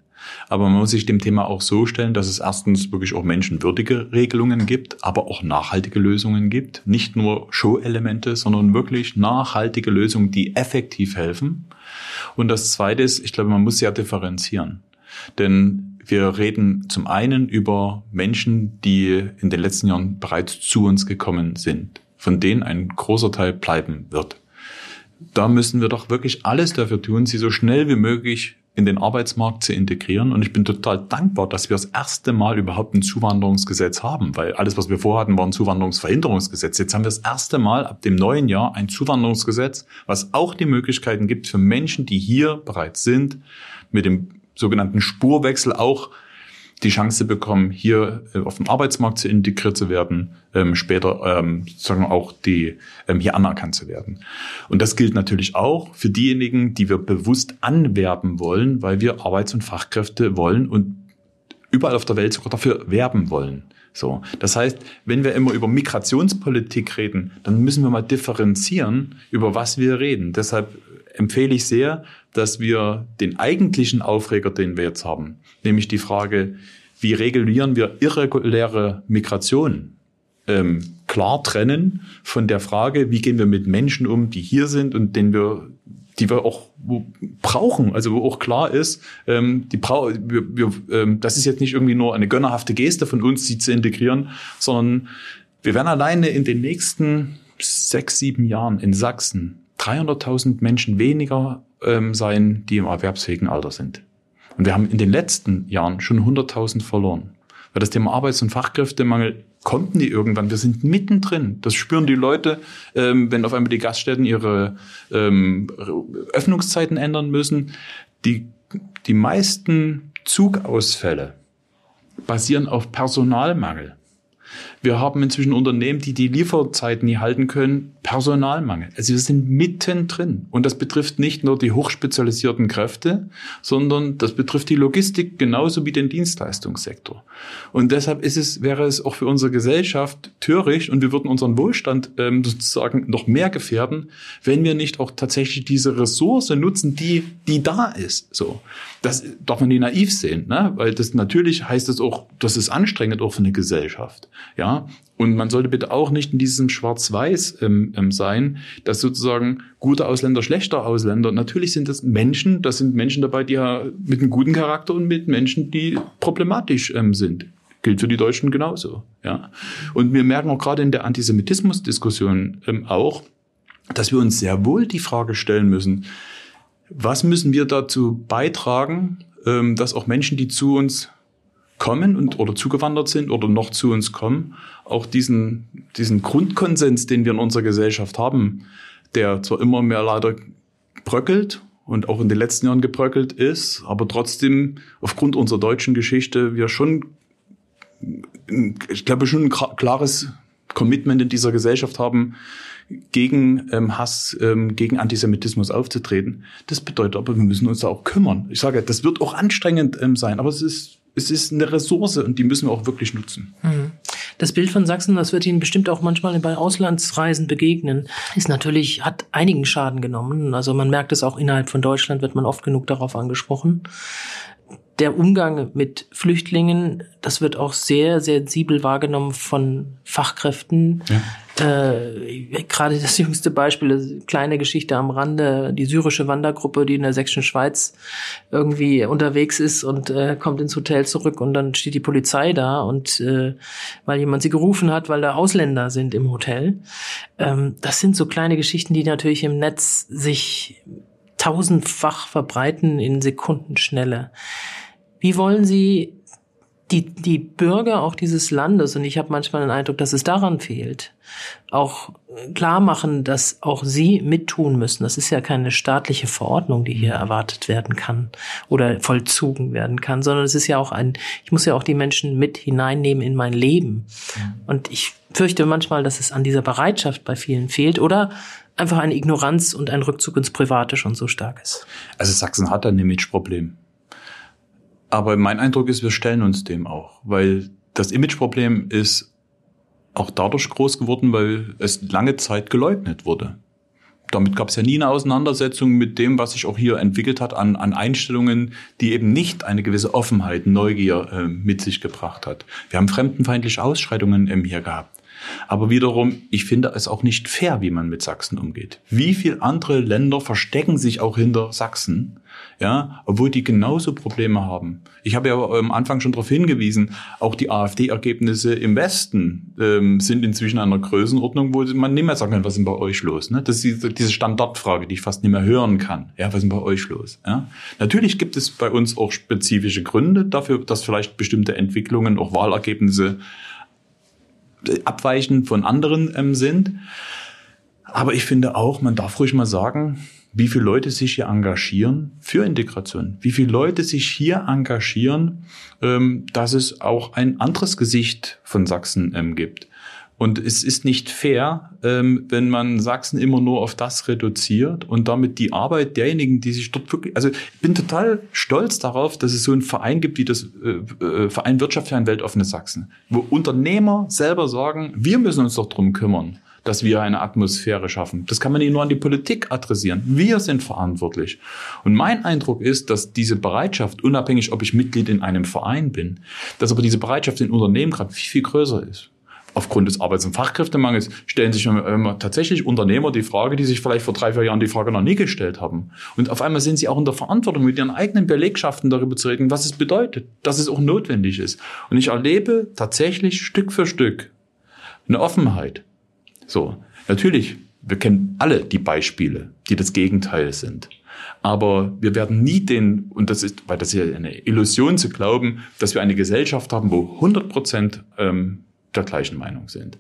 Aber man muss sich dem Thema auch so stellen, dass es erstens wirklich auch menschenwürdige Regelungen gibt, aber auch nachhaltige Lösungen gibt. Nicht nur Show-Elemente, sondern wirklich nachhaltige Lösungen, die effektiv helfen. Und das Zweite ist, ich glaube, man muss ja differenzieren. Denn wir reden zum einen über Menschen, die in den letzten Jahren bereits zu uns gekommen sind, von denen ein großer Teil bleiben wird. Da müssen wir doch wirklich alles dafür tun, sie so schnell wie möglich in den Arbeitsmarkt zu integrieren. Und ich bin total dankbar, dass wir das erste Mal überhaupt ein Zuwanderungsgesetz haben, weil alles, was wir vorhatten, war ein Zuwanderungsverhinderungsgesetz. Jetzt haben wir das erste Mal ab dem neuen Jahr ein Zuwanderungsgesetz, was auch die Möglichkeiten gibt für Menschen, die hier bereits sind, mit dem sogenannten Spurwechsel auch die Chance bekommen, hier äh, auf dem Arbeitsmarkt zu integriert zu werden, ähm, später ähm, sozusagen auch die ähm, hier anerkannt zu werden. Und das gilt natürlich auch für diejenigen, die wir bewusst anwerben wollen, weil wir Arbeits- und Fachkräfte wollen und überall auf der Welt sogar dafür werben wollen. So. Das heißt, wenn wir immer über Migrationspolitik reden, dann müssen wir mal differenzieren, über was wir reden. Deshalb empfehle ich sehr, dass wir den eigentlichen Aufreger, den wir jetzt haben, nämlich die Frage, wie regulieren wir irreguläre Migration, ähm, klar trennen von der Frage, wie gehen wir mit Menschen um, die hier sind und denen wir die wir auch brauchen, also wo auch klar ist, ähm, die brau wir, wir, ähm, das ist jetzt nicht irgendwie nur eine gönnerhafte Geste von uns, sie zu integrieren, sondern wir werden alleine in den nächsten sechs, sieben Jahren in Sachsen 300.000 Menschen weniger ähm, sein, die im erwerbsfähigen Alter sind. Und wir haben in den letzten Jahren schon 100.000 verloren. Weil das Thema Arbeits- und Fachkräftemangel kommt nie irgendwann. Wir sind mittendrin. Das spüren die Leute, ähm, wenn auf einmal die Gaststätten ihre ähm, Öffnungszeiten ändern müssen. Die, die meisten Zugausfälle basieren auf Personalmangel. Wir haben inzwischen Unternehmen, die die Lieferzeiten nie halten können, Personalmangel. Also wir sind mittendrin. Und das betrifft nicht nur die hochspezialisierten Kräfte, sondern das betrifft die Logistik genauso wie den Dienstleistungssektor. Und deshalb ist es, wäre es auch für unsere Gesellschaft töricht und wir würden unseren Wohlstand ähm, sozusagen noch mehr gefährden, wenn wir nicht auch tatsächlich diese Ressource nutzen, die, die da ist. So. Das darf man nie naiv sehen, ne? weil das natürlich heißt es auch, das ist anstrengend auch für eine Gesellschaft. Ja, und man sollte bitte auch nicht in diesem Schwarz-Weiß ähm, ähm, sein, dass sozusagen gute Ausländer, schlechter Ausländer. Natürlich sind das Menschen, das sind Menschen dabei, die ja mit einem guten Charakter und mit Menschen, die problematisch ähm, sind. Gilt für die Deutschen genauso. Ja. Und wir merken auch gerade in der Antisemitismus-Diskussion ähm, auch, dass wir uns sehr wohl die Frage stellen müssen, was müssen wir dazu beitragen, ähm, dass auch Menschen, die zu uns kommen und oder zugewandert sind oder noch zu uns kommen, auch diesen, diesen Grundkonsens, den wir in unserer Gesellschaft haben, der zwar immer mehr leider bröckelt und auch in den letzten Jahren gebröckelt ist, aber trotzdem aufgrund unserer deutschen Geschichte wir schon, ich glaube, schon ein klares Commitment in dieser Gesellschaft haben, gegen ähm, Hass, ähm, gegen Antisemitismus aufzutreten. Das bedeutet aber, wir müssen uns da auch kümmern. Ich sage, das wird auch anstrengend ähm, sein, aber es ist es ist eine Ressource und die müssen wir auch wirklich nutzen. Mhm. Das Bild von Sachsen, das wird Ihnen bestimmt auch manchmal bei Auslandsreisen begegnen, ist natürlich, hat einigen Schaden genommen. Also man merkt es auch innerhalb von Deutschland, wird man oft genug darauf angesprochen der Umgang mit Flüchtlingen, das wird auch sehr sensibel wahrgenommen von Fachkräften. Ja. Äh, Gerade das jüngste Beispiel, eine kleine Geschichte am Rande, die syrische Wandergruppe, die in der sächsischen Schweiz irgendwie unterwegs ist und äh, kommt ins Hotel zurück und dann steht die Polizei da und äh, weil jemand sie gerufen hat, weil da Ausländer sind im Hotel. Ähm, das sind so kleine Geschichten, die natürlich im Netz sich tausendfach verbreiten in Sekundenschnelle. Wie wollen Sie die, die Bürger auch dieses Landes, und ich habe manchmal den Eindruck, dass es daran fehlt, auch klar machen, dass auch sie mittun müssen. Das ist ja keine staatliche Verordnung, die hier erwartet werden kann oder vollzogen werden kann, sondern es ist ja auch ein, ich muss ja auch die Menschen mit hineinnehmen in mein Leben. Und ich fürchte manchmal, dass es an dieser Bereitschaft bei vielen fehlt oder einfach eine Ignoranz und ein Rückzug ins Private schon so stark ist. Also Sachsen hat ein Imageproblem. Aber mein Eindruck ist, wir stellen uns dem auch, weil das Imageproblem ist auch dadurch groß geworden, weil es lange Zeit geleugnet wurde. Damit gab es ja nie eine Auseinandersetzung mit dem, was sich auch hier entwickelt hat an, an Einstellungen, die eben nicht eine gewisse Offenheit, Neugier äh, mit sich gebracht hat. Wir haben fremdenfeindliche Ausschreitungen ähm, hier gehabt. Aber wiederum, ich finde es auch nicht fair, wie man mit Sachsen umgeht. Wie viele andere Länder verstecken sich auch hinter Sachsen, ja, obwohl die genauso Probleme haben. Ich habe ja am Anfang schon darauf hingewiesen, auch die AfD-Ergebnisse im Westen ähm, sind inzwischen einer Größenordnung, wo man nicht mehr sagen kann, was ist denn bei euch los? Ne? Das ist diese Standardfrage, die ich fast nicht mehr hören kann. Ja, was ist denn bei euch los? Ja? Natürlich gibt es bei uns auch spezifische Gründe dafür, dass vielleicht bestimmte Entwicklungen, auch Wahlergebnisse abweichend von anderen ähm, sind. Aber ich finde auch, man darf ruhig mal sagen, wie viele Leute sich hier engagieren für Integration, wie viele Leute sich hier engagieren, ähm, dass es auch ein anderes Gesicht von Sachsen ähm, gibt. Und es ist nicht fair, ähm, wenn man Sachsen immer nur auf das reduziert und damit die Arbeit derjenigen, die sich dort wirklich, also ich bin total stolz darauf, dass es so einen Verein gibt wie das äh, äh, Verein Wirtschaft für ein weltoffenes Sachsen, wo Unternehmer selber sagen, wir müssen uns doch drum kümmern dass wir eine Atmosphäre schaffen. Das kann man nicht nur an die Politik adressieren. Wir sind verantwortlich. Und mein Eindruck ist, dass diese Bereitschaft, unabhängig ob ich Mitglied in einem Verein bin, dass aber diese Bereitschaft in Unternehmen gerade viel, viel größer ist aufgrund des Arbeits- und Fachkräftemangels stellen sich tatsächlich Unternehmer die Frage, die sich vielleicht vor drei, vier Jahren die Frage noch nie gestellt haben. Und auf einmal sind sie auch in der Verantwortung, mit ihren eigenen Belegschaften darüber zu reden, was es bedeutet, dass es auch notwendig ist. Und ich erlebe tatsächlich Stück für Stück eine Offenheit. So, natürlich, wir kennen alle die Beispiele, die das Gegenteil sind. Aber wir werden nie den, und das ist, weil das ist ja eine Illusion zu glauben, dass wir eine Gesellschaft haben, wo 100 Prozent ähm, der gleichen Meinung sind.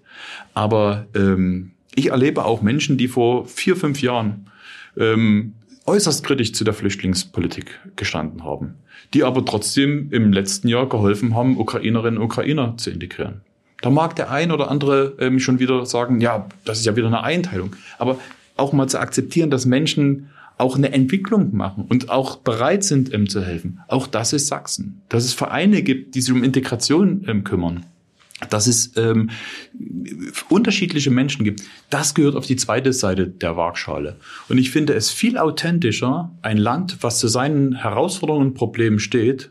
Aber ähm, ich erlebe auch Menschen, die vor vier, fünf Jahren ähm, äußerst kritisch zu der Flüchtlingspolitik gestanden haben, die aber trotzdem im letzten Jahr geholfen haben, Ukrainerinnen und Ukrainer zu integrieren. Da mag der ein oder andere ähm, schon wieder sagen, ja, das ist ja wieder eine Einteilung. Aber auch mal zu akzeptieren, dass Menschen auch eine Entwicklung machen und auch bereit sind, ähm, zu helfen. Auch das ist Sachsen. Dass es Vereine gibt, die sich um Integration ähm, kümmern dass es ähm, unterschiedliche Menschen gibt, das gehört auf die zweite Seite der Waagschale. Und ich finde es viel authentischer, ein Land, was zu seinen Herausforderungen und Problemen steht,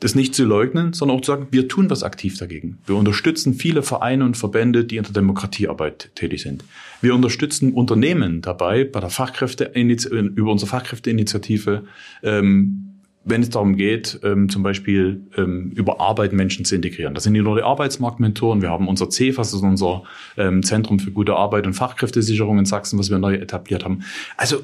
das nicht zu leugnen, sondern auch zu sagen, wir tun was aktiv dagegen. Wir unterstützen viele Vereine und Verbände, die in der Demokratiearbeit tätig sind. Wir unterstützen Unternehmen dabei, bei der Fachkräfte über unsere Fachkräfteinitiative ähm, wenn es darum geht, ähm, zum Beispiel ähm, über Arbeit Menschen zu integrieren. Das sind nicht nur die Arbeitsmarktmentoren, wir haben unser CEFAS, das ist unser ähm, Zentrum für gute Arbeit und Fachkräftesicherung in Sachsen, was wir neu etabliert haben. Also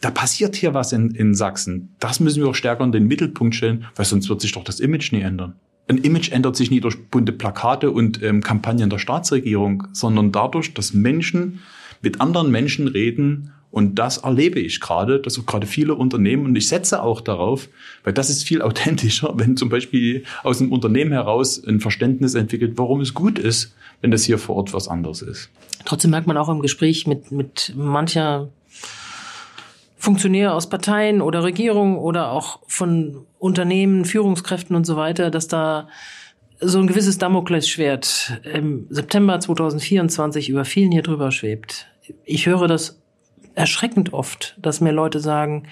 da passiert hier was in, in Sachsen. Das müssen wir auch stärker in den Mittelpunkt stellen, weil sonst wird sich doch das Image nie ändern. Ein Image ändert sich nicht durch bunte Plakate und ähm, Kampagnen der Staatsregierung, sondern dadurch, dass Menschen mit anderen Menschen reden und das erlebe ich gerade, dass auch gerade viele Unternehmen, und ich setze auch darauf, weil das ist viel authentischer, wenn zum Beispiel aus einem Unternehmen heraus ein Verständnis entwickelt, warum es gut ist, wenn das hier vor Ort was anderes ist. Trotzdem merkt man auch im Gespräch mit, mit mancher Funktionäre aus Parteien oder Regierungen oder auch von Unternehmen, Führungskräften und so weiter, dass da so ein gewisses Damoklesschwert im September 2024 über vielen hier drüber schwebt. Ich höre das erschreckend oft, dass mir Leute sagen,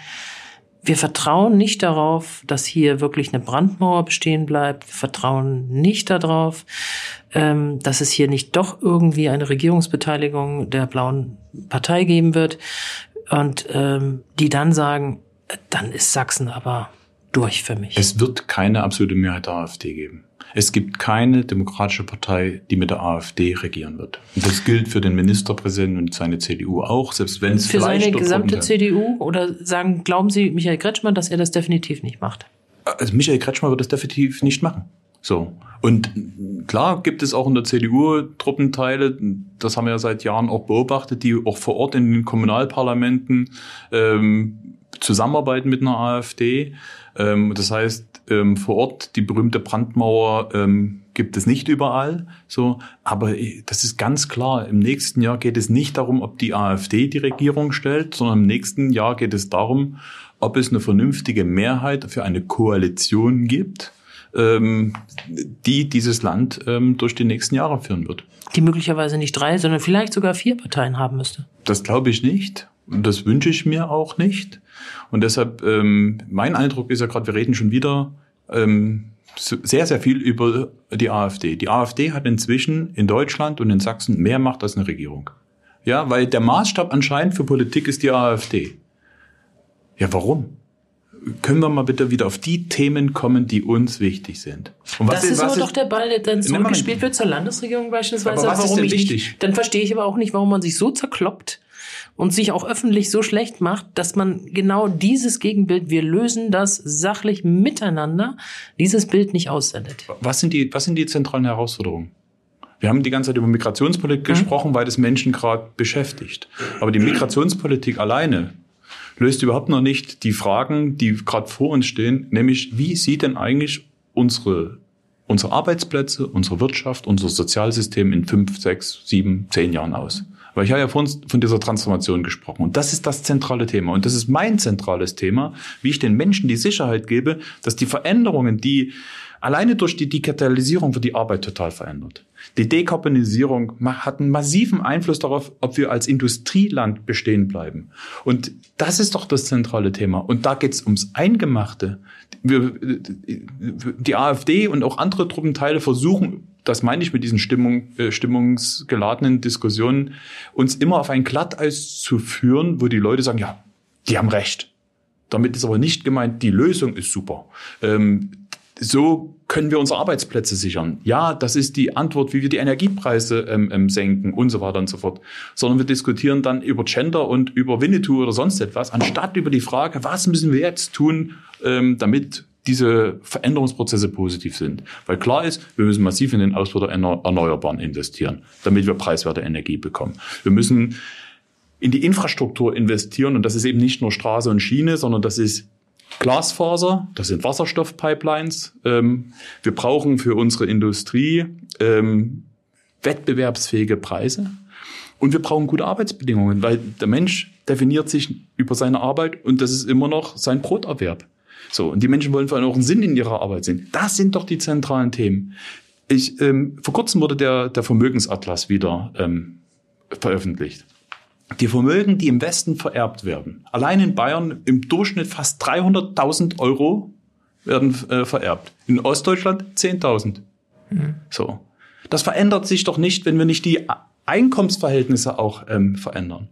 wir vertrauen nicht darauf, dass hier wirklich eine Brandmauer bestehen bleibt. Wir vertrauen nicht darauf, ähm, dass es hier nicht doch irgendwie eine Regierungsbeteiligung der blauen Partei geben wird. Und ähm, die dann sagen, dann ist Sachsen aber durch für mich. Es wird keine absolute Mehrheit der AfD geben. Es gibt keine demokratische Partei, die mit der AfD regieren wird. Und das gilt für den Ministerpräsidenten und seine CDU auch, selbst wenn es für seine gesamte CDU oder sagen, glauben Sie Michael Kretschmann, dass er das definitiv nicht macht? Also Michael Kretschmann wird das definitiv nicht machen. So. Und klar gibt es auch in der CDU Truppenteile, das haben wir ja seit Jahren auch beobachtet, die auch vor Ort in den Kommunalparlamenten ähm, zusammenarbeiten mit einer AfD. Ähm, das heißt, ähm, vor Ort die berühmte Brandmauer ähm, gibt es nicht überall. So, aber das ist ganz klar. Im nächsten Jahr geht es nicht darum, ob die AfD die Regierung stellt, sondern im nächsten Jahr geht es darum, ob es eine vernünftige Mehrheit für eine Koalition gibt, ähm, die dieses Land ähm, durch die nächsten Jahre führen wird. Die möglicherweise nicht drei, sondern vielleicht sogar vier Parteien haben müsste. Das glaube ich nicht. Und das wünsche ich mir auch nicht. Und deshalb, ähm, mein Eindruck ist ja gerade, wir reden schon wieder ähm, sehr, sehr viel über die AfD. Die AfD hat inzwischen in Deutschland und in Sachsen mehr Macht als eine Regierung. Ja, weil der Maßstab anscheinend für Politik ist die AfD. Ja, warum? Können wir mal bitte wieder auf die Themen kommen, die uns wichtig sind? Und was das ist, aber doch der Ball, der dann zurückgespielt wird zur Landesregierung beispielsweise. Aber was warum ist denn wichtig? Nicht, dann verstehe ich aber auch nicht, warum man sich so zerkloppt und sich auch öffentlich so schlecht macht, dass man genau dieses Gegenbild, wir lösen das sachlich miteinander, dieses Bild nicht aussendet. Was sind die, was sind die zentralen Herausforderungen? Wir haben die ganze Zeit über Migrationspolitik mhm. gesprochen, weil das Menschen gerade beschäftigt. Aber die Migrationspolitik alleine löst überhaupt noch nicht die Fragen, die gerade vor uns stehen, nämlich wie sieht denn eigentlich unsere, unsere Arbeitsplätze, unsere Wirtschaft, unser Sozialsystem in fünf, sechs, sieben, zehn Jahren aus? Weil ich habe ja vorhin von dieser Transformation gesprochen. Und das ist das zentrale Thema. Und das ist mein zentrales Thema, wie ich den Menschen die Sicherheit gebe, dass die Veränderungen, die alleine durch die Digitalisierung wird die Arbeit total verändert. Die Dekarbonisierung hat einen massiven Einfluss darauf, ob wir als Industrieland bestehen bleiben. Und das ist doch das zentrale Thema. Und da geht es ums Eingemachte. Wir, die AfD und auch andere Truppenteile versuchen, das meine ich mit diesen Stimmung, äh, stimmungsgeladenen Diskussionen, uns immer auf ein Glatteis zu führen, wo die Leute sagen, ja, die haben recht. Damit ist aber nicht gemeint, die Lösung ist super. Ähm, so können wir unsere Arbeitsplätze sichern. Ja, das ist die Antwort, wie wir die Energiepreise ähm, ähm, senken und so weiter und so fort. Sondern wir diskutieren dann über Gender und über Winnetou oder sonst etwas, anstatt über die Frage, was müssen wir jetzt tun, ähm, damit diese Veränderungsprozesse positiv sind. Weil klar ist, wir müssen massiv in den Ausbau der Erneuerbaren investieren, damit wir preiswerte Energie bekommen. Wir müssen in die Infrastruktur investieren und das ist eben nicht nur Straße und Schiene, sondern das ist Glasfaser, das sind Wasserstoffpipelines. Ähm, wir brauchen für unsere Industrie ähm, wettbewerbsfähige Preise und wir brauchen gute Arbeitsbedingungen, weil der Mensch definiert sich über seine Arbeit und das ist immer noch sein Broterwerb. So, und die Menschen wollen vor allem auch einen Sinn in ihrer Arbeit sehen. Das sind doch die zentralen Themen. Ich, ähm, vor kurzem wurde der, der Vermögensatlas wieder ähm, veröffentlicht. Die Vermögen, die im Westen vererbt werden, allein in Bayern im Durchschnitt fast 300.000 Euro werden äh, vererbt. In Ostdeutschland 10.000. Mhm. So. Das verändert sich doch nicht, wenn wir nicht die Einkommensverhältnisse auch ähm, verändern.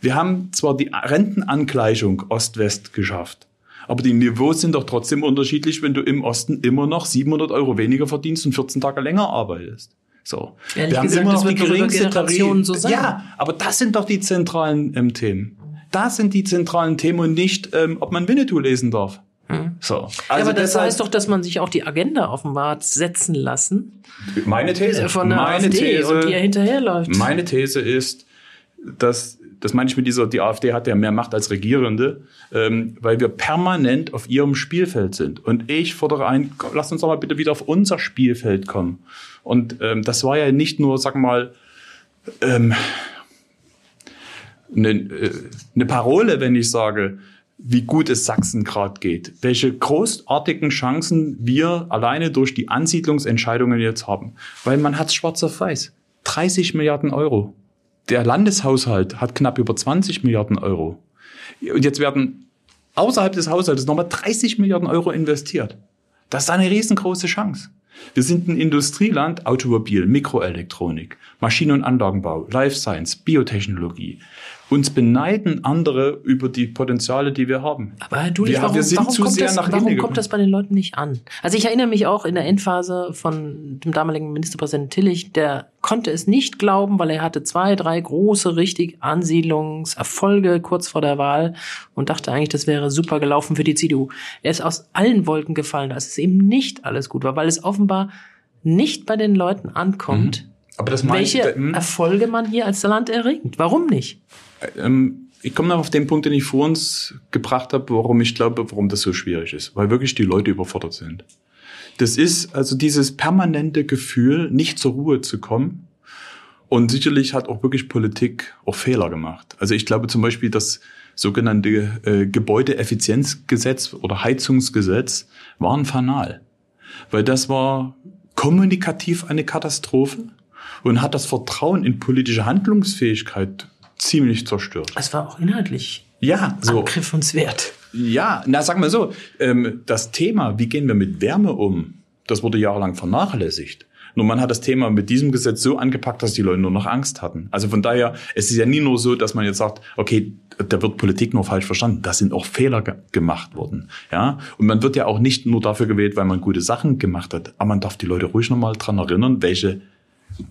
Wir haben zwar die Rentenangleichung Ost-West geschafft, aber die Niveaus sind doch trotzdem unterschiedlich, wenn du im Osten immer noch 700 Euro weniger verdienst und 14 Tage länger arbeitest. So. Ehrlich wir haben gesagt, immer noch die geringste Tarif. So sein. Ja, aber das sind doch die zentralen ähm, Themen. Das sind die zentralen Themen und nicht, ähm, ob man Winnetou lesen darf. Hm. So. Also ja, aber das heißt doch, dass man sich auch die Agenda offenbar setzen lassen. Meine These. Von der meine AfD These, und die ja hinterherläuft. Meine These ist, dass das meine ich mit dieser, die AfD hat ja mehr Macht als Regierende, ähm, weil wir permanent auf ihrem Spielfeld sind. Und ich fordere ein, lasst uns doch mal bitte wieder auf unser Spielfeld kommen. Und ähm, das war ja nicht nur, sag mal, ähm, eine, äh, eine Parole, wenn ich sage, wie gut es Sachsen gerade geht, welche großartigen Chancen wir alleine durch die Ansiedlungsentscheidungen jetzt haben. Weil man hat schwarz auf weiß. 30 Milliarden Euro. Der Landeshaushalt hat knapp über 20 Milliarden Euro. Und jetzt werden außerhalb des Haushaltes nochmal 30 Milliarden Euro investiert. Das ist eine riesengroße Chance. Wir sind ein Industrieland, Automobil, Mikroelektronik, Maschinen- und Anlagenbau, Life Science, Biotechnologie. Uns beneiden andere über die Potenziale, die wir haben. Aber Herr Dulich, wir, warum, wir sind warum, zu kommt, sehr das, nach warum kommt das bei den Leuten nicht an? Also ich erinnere mich auch in der Endphase von dem damaligen Ministerpräsidenten Tillich, der konnte es nicht glauben, weil er hatte zwei, drei große, richtig Ansiedlungserfolge kurz vor der Wahl und dachte eigentlich, das wäre super gelaufen für die CDU. Er ist aus allen Wolken gefallen, dass es eben nicht alles gut war, weil es offenbar nicht bei den Leuten ankommt, mhm. Aber das welche ich, hm? Erfolge man hier als Land erringt. Warum nicht? Ähm, ich komme noch auf den Punkt, den ich vor uns gebracht habe, warum ich glaube, warum das so schwierig ist. Weil wirklich die Leute überfordert sind. Das ist also dieses permanente Gefühl, nicht zur Ruhe zu kommen. Und sicherlich hat auch wirklich Politik auch Fehler gemacht. Also ich glaube zum Beispiel, das sogenannte äh, Gebäudeeffizienzgesetz oder Heizungsgesetz war ein Fanal. Weil das war kommunikativ eine Katastrophe und hat das Vertrauen in politische Handlungsfähigkeit ziemlich zerstört. Es war auch inhaltlich ja, so. angriffenswert. Ja, na sagen wir so, ähm, das Thema, wie gehen wir mit Wärme um, das wurde jahrelang vernachlässigt. Nur man hat das Thema mit diesem Gesetz so angepackt, dass die Leute nur noch Angst hatten. Also von daher, es ist ja nie nur so, dass man jetzt sagt, okay, da wird Politik nur falsch verstanden. Da sind auch Fehler ge gemacht worden. Ja, und man wird ja auch nicht nur dafür gewählt, weil man gute Sachen gemacht hat. Aber man darf die Leute ruhig nochmal dran erinnern, welche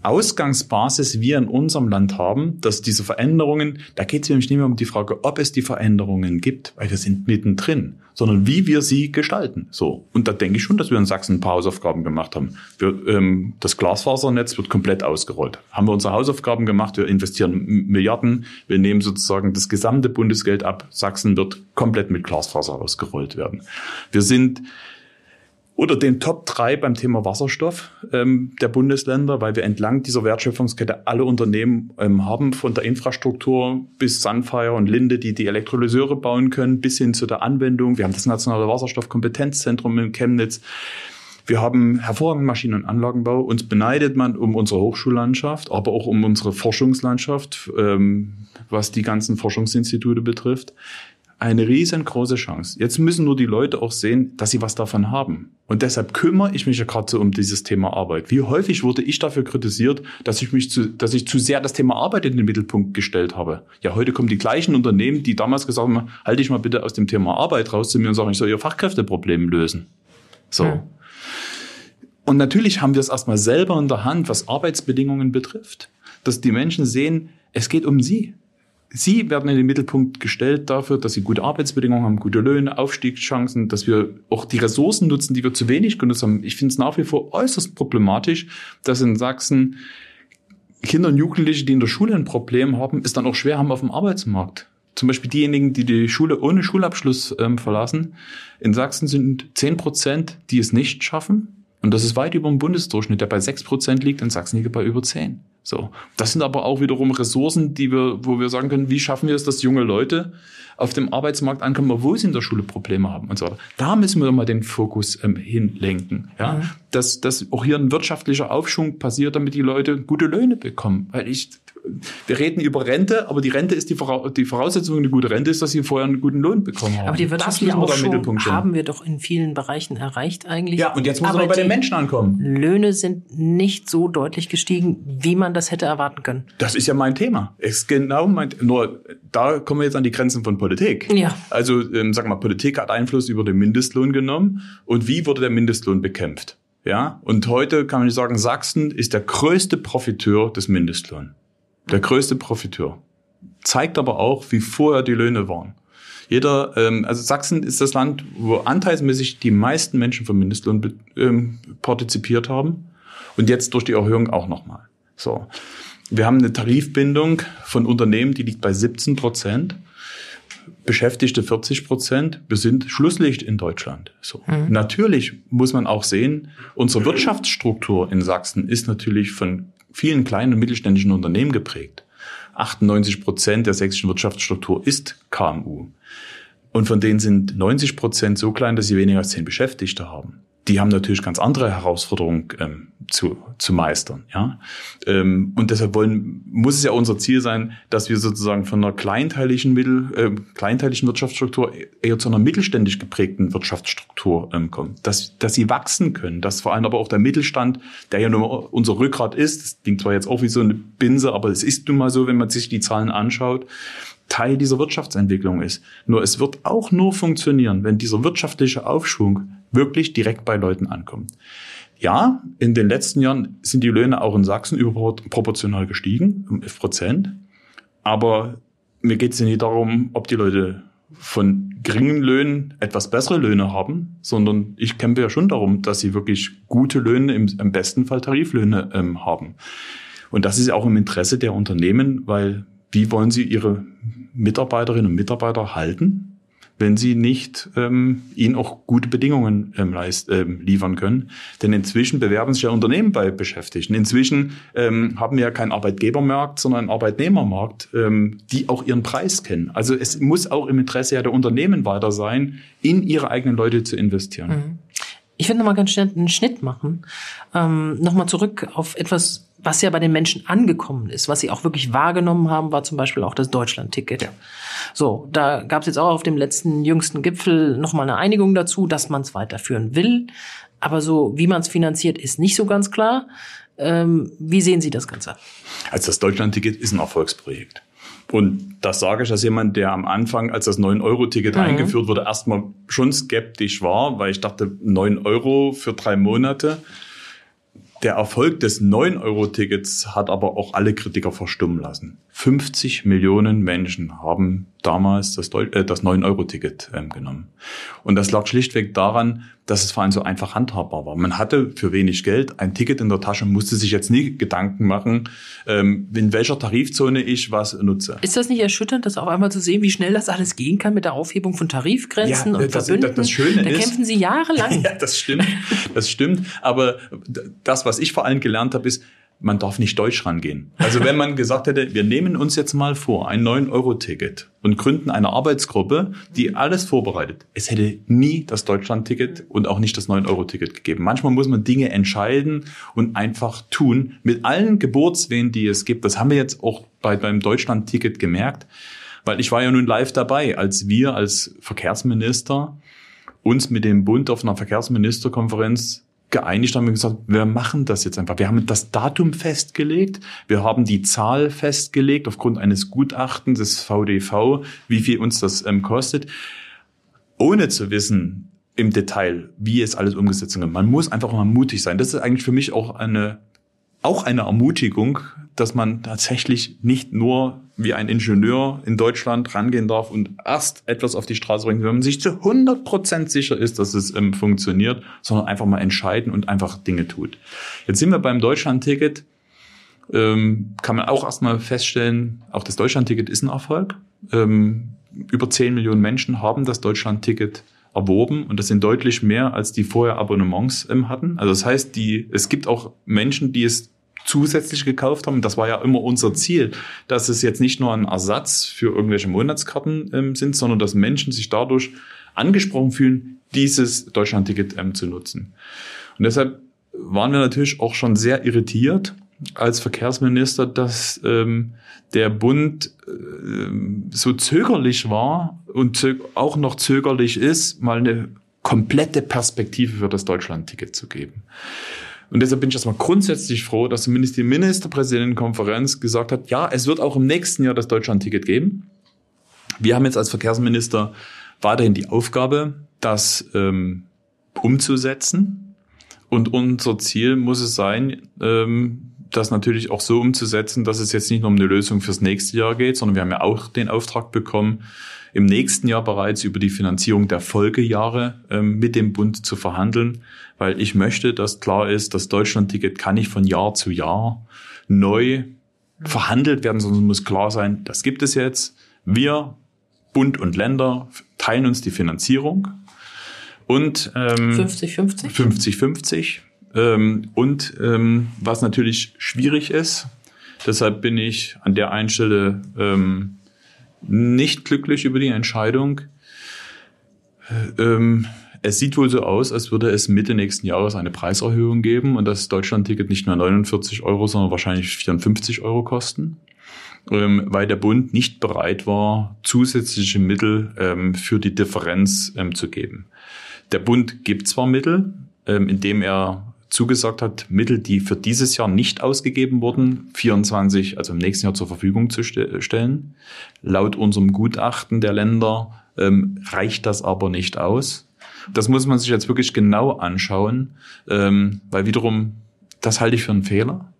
Ausgangsbasis wir in unserem Land haben, dass diese Veränderungen, da geht es nämlich nicht mehr um die Frage, ob es die Veränderungen gibt, weil wir sind mittendrin, sondern wie wir sie gestalten. So. Und da denke ich schon, dass wir in Sachsen ein paar Hausaufgaben gemacht haben. Wir, ähm, das Glasfasernetz wird komplett ausgerollt. Haben wir unsere Hausaufgaben gemacht, wir investieren Milliarden, wir nehmen sozusagen das gesamte Bundesgeld ab. Sachsen wird komplett mit Glasfaser ausgerollt werden. Wir sind oder den Top 3 beim Thema Wasserstoff ähm, der Bundesländer, weil wir entlang dieser Wertschöpfungskette alle Unternehmen ähm, haben, von der Infrastruktur bis Sunfire und Linde, die die Elektrolyseure bauen können, bis hin zu der Anwendung. Wir haben das Nationale Wasserstoffkompetenzzentrum in Chemnitz. Wir haben hervorragenden Maschinen- und Anlagenbau. Uns beneidet man um unsere Hochschullandschaft, aber auch um unsere Forschungslandschaft, ähm, was die ganzen Forschungsinstitute betrifft eine riesengroße Chance. Jetzt müssen nur die Leute auch sehen, dass sie was davon haben. Und deshalb kümmere ich mich ja gerade so um dieses Thema Arbeit. Wie häufig wurde ich dafür kritisiert, dass ich mich zu, dass ich zu sehr das Thema Arbeit in den Mittelpunkt gestellt habe? Ja, heute kommen die gleichen Unternehmen, die damals gesagt haben, halte ich mal bitte aus dem Thema Arbeit raus zu mir und sagen, ich soll ihr Fachkräfteproblem lösen. So. Ja. Und natürlich haben wir es erstmal selber in der Hand, was Arbeitsbedingungen betrifft, dass die Menschen sehen, es geht um sie. Sie werden in den Mittelpunkt gestellt dafür, dass sie gute Arbeitsbedingungen haben, gute Löhne, Aufstiegschancen, dass wir auch die Ressourcen nutzen, die wir zu wenig genutzt haben. Ich finde es nach wie vor äußerst problematisch, dass in Sachsen Kinder und Jugendliche, die in der Schule ein Problem haben, es dann auch schwer haben auf dem Arbeitsmarkt. Zum Beispiel diejenigen, die die Schule ohne Schulabschluss ähm, verlassen. In Sachsen sind zehn Prozent, die es nicht schaffen. Und das ist weit über dem Bundesdurchschnitt, der bei sechs Prozent liegt. In Sachsen liegt er bei über zehn. So. Das sind aber auch wiederum Ressourcen, die wir, wo wir sagen können, wie schaffen wir es, dass junge Leute auf dem Arbeitsmarkt ankommen, obwohl sie in der Schule Probleme haben und so weiter. Da müssen wir mal den Fokus ähm, hinlenken, ja. Mhm. Dass, dass auch hier ein wirtschaftlicher Aufschwung passiert, damit die Leute gute Löhne bekommen. Weil ich, wir reden über Rente, aber die Rente ist die, Voraus die Voraussetzung, eine gute Rente ist, dass sie vorher einen guten Lohn bekommen haben. Aber die wirtschaftliche Aufschwung haben wir doch in vielen Bereichen erreicht eigentlich. Ja, und jetzt muss aber bei den Menschen ankommen. Löhne sind nicht so deutlich gestiegen, wie man das hätte erwarten können. Das ist ja mein Thema. ist genau mein, nur da kommen wir jetzt an die Grenzen von Politik. Ja. Also, ähm, sag mal, Politik hat Einfluss über den Mindestlohn genommen. Und wie wurde der Mindestlohn bekämpft? Ja, und heute kann man sagen, Sachsen ist der größte Profiteur des Mindestlohns. Der größte Profiteur. Zeigt aber auch, wie vorher die Löhne waren. Jeder, ähm, also Sachsen ist das Land, wo anteilsmäßig die meisten Menschen vom Mindestlohn ähm, partizipiert haben. Und jetzt durch die Erhöhung auch nochmal. So. Wir haben eine Tarifbindung von Unternehmen, die liegt bei 17 Prozent. Beschäftigte 40 Prozent. Wir sind Schlusslicht in Deutschland. So. Mhm. Natürlich muss man auch sehen, unsere Wirtschaftsstruktur in Sachsen ist natürlich von vielen kleinen und mittelständischen Unternehmen geprägt. 98 Prozent der sächsischen Wirtschaftsstruktur ist KMU. Und von denen sind 90 Prozent so klein, dass sie weniger als zehn Beschäftigte haben die haben natürlich ganz andere Herausforderungen ähm, zu, zu meistern. Ja? Ähm, und deshalb wollen, muss es ja unser Ziel sein, dass wir sozusagen von einer kleinteiligen, Mittel, äh, kleinteiligen Wirtschaftsstruktur eher zu einer mittelständisch geprägten Wirtschaftsstruktur ähm, kommen. Dass, dass sie wachsen können, dass vor allem aber auch der Mittelstand, der ja nur unser Rückgrat ist, das klingt zwar jetzt auch wie so eine Binse, aber es ist nun mal so, wenn man sich die Zahlen anschaut, Teil dieser Wirtschaftsentwicklung ist. Nur es wird auch nur funktionieren, wenn dieser wirtschaftliche Aufschwung wirklich direkt bei Leuten ankommt. Ja, in den letzten Jahren sind die Löhne auch in Sachsen überproportional gestiegen, um 11 Prozent. Aber mir geht es ja nicht darum, ob die Leute von geringen Löhnen etwas bessere Löhne haben, sondern ich kämpfe ja schon darum, dass sie wirklich gute Löhne, im, im besten Fall Tariflöhne ähm, haben. Und das ist ja auch im Interesse der Unternehmen, weil wie wollen sie ihre Mitarbeiterinnen und Mitarbeiter halten? Wenn sie nicht ähm, ihnen auch gute Bedingungen ähm, leist, ähm, liefern können. Denn inzwischen bewerben sich ja Unternehmen bei Beschäftigten. Inzwischen ähm, haben wir ja keinen Arbeitgebermarkt, sondern einen Arbeitnehmermarkt, ähm, die auch ihren Preis kennen. Also es muss auch im Interesse ja der Unternehmen weiter sein, in ihre eigenen Leute zu investieren. Mhm. Ich würde noch mal ganz schnell einen Schnitt machen. Ähm, Nochmal zurück auf etwas, was ja bei den Menschen angekommen ist, was sie auch wirklich wahrgenommen haben, war zum Beispiel auch das Deutschland-Ticket. Ja. So, da gab es jetzt auch auf dem letzten jüngsten Gipfel nochmal eine Einigung dazu, dass man es weiterführen will. Aber so, wie man es finanziert, ist nicht so ganz klar. Ähm, wie sehen Sie das Ganze? Also das Deutschland-Ticket ist ein Erfolgsprojekt. Und das sage ich als jemand, der am Anfang, als das 9-Euro-Ticket mhm. eingeführt wurde, erstmal schon skeptisch war, weil ich dachte, 9 Euro für drei Monate, Der Erfolg des 9-Euro-Tickets hat aber auch alle Kritiker verstummen lassen. 50 Millionen Menschen haben damals das, äh, das 9-Euro-Ticket ähm, genommen. Und das lag schlichtweg daran, dass es vor allem so einfach handhabbar war. Man hatte für wenig Geld ein Ticket in der Tasche, musste sich jetzt nie Gedanken machen, ähm, in welcher Tarifzone ich was nutze. Ist das nicht erschütternd, das auf einmal zu sehen, wie schnell das alles gehen kann mit der Aufhebung von Tarifgrenzen ja, und das, Verbünden? Das, Schöne da ist, kämpfen Sie jahrelang. ja, das stimmt. Das stimmt. Aber das, was ich vor allem gelernt habe, ist, man darf nicht deutsch rangehen. Also wenn man gesagt hätte, wir nehmen uns jetzt mal vor, ein 9-Euro-Ticket und gründen eine Arbeitsgruppe, die alles vorbereitet. Es hätte nie das Deutschland-Ticket und auch nicht das 9-Euro-Ticket gegeben. Manchmal muss man Dinge entscheiden und einfach tun, mit allen Geburtswehen, die es gibt. Das haben wir jetzt auch bei, beim Deutschland-Ticket gemerkt, weil ich war ja nun live dabei, als wir als Verkehrsminister uns mit dem Bund auf einer Verkehrsministerkonferenz geeinigt haben und gesagt, wir machen das jetzt einfach. Wir haben das Datum festgelegt, wir haben die Zahl festgelegt aufgrund eines Gutachtens des VDV, wie viel uns das ähm, kostet, ohne zu wissen im Detail, wie es alles umgesetzt wird. Man muss einfach mal mutig sein. Das ist eigentlich für mich auch eine auch eine Ermutigung, dass man tatsächlich nicht nur wie ein Ingenieur in Deutschland rangehen darf und erst etwas auf die Straße bringen, wenn man sich zu 100 Prozent sicher ist, dass es ähm, funktioniert, sondern einfach mal entscheiden und einfach Dinge tut. Jetzt sind wir beim Deutschland-Ticket. Ähm, kann man auch erstmal feststellen, auch das Deutschland-Ticket ist ein Erfolg. Ähm, über 10 Millionen Menschen haben das Deutschland-Ticket erworben und das sind deutlich mehr, als die vorher Abonnements ähm, hatten. Also das heißt, die, es gibt auch Menschen, die es zusätzlich gekauft haben. Das war ja immer unser Ziel, dass es jetzt nicht nur ein Ersatz für irgendwelche Monatskarten ähm, sind, sondern dass Menschen sich dadurch angesprochen fühlen, dieses Deutschlandticket ähm, zu nutzen. Und deshalb waren wir natürlich auch schon sehr irritiert als Verkehrsminister, dass ähm, der Bund äh, so zögerlich war und auch noch zögerlich ist, mal eine komplette Perspektive für das Deutschlandticket zu geben. Und deshalb bin ich erstmal grundsätzlich froh, dass zumindest die Ministerpräsidentenkonferenz gesagt hat, ja, es wird auch im nächsten Jahr das Deutschlandticket geben. Wir haben jetzt als Verkehrsminister weiterhin die Aufgabe, das ähm, umzusetzen. Und unser Ziel muss es sein, ähm, das natürlich auch so umzusetzen, dass es jetzt nicht nur um eine Lösung fürs nächste Jahr geht, sondern wir haben ja auch den Auftrag bekommen, im nächsten Jahr bereits über die Finanzierung der Folgejahre ähm, mit dem Bund zu verhandeln, weil ich möchte, dass klar ist, das Deutschlandticket kann nicht von Jahr zu Jahr neu verhandelt werden, sondern muss klar sein, das gibt es jetzt. Wir, Bund und Länder, teilen uns die Finanzierung und ähm, 50-50. 50-50. Ähm, und ähm, was natürlich schwierig ist, deshalb bin ich an der einen Stelle ähm, nicht glücklich über die Entscheidung. Ähm, es sieht wohl so aus, als würde es Mitte nächsten Jahres eine Preiserhöhung geben und das Deutschlandticket nicht mehr 49 Euro, sondern wahrscheinlich 54 Euro kosten, ähm, weil der Bund nicht bereit war, zusätzliche Mittel ähm, für die Differenz ähm, zu geben. Der Bund gibt zwar Mittel, ähm, indem er zugesagt hat, Mittel, die für dieses Jahr nicht ausgegeben wurden, 24, also im nächsten Jahr zur Verfügung zu stellen. Laut unserem Gutachten der Länder ähm, reicht das aber nicht aus. Das muss man sich jetzt wirklich genau anschauen, ähm, weil wiederum, das halte ich für einen Fehler,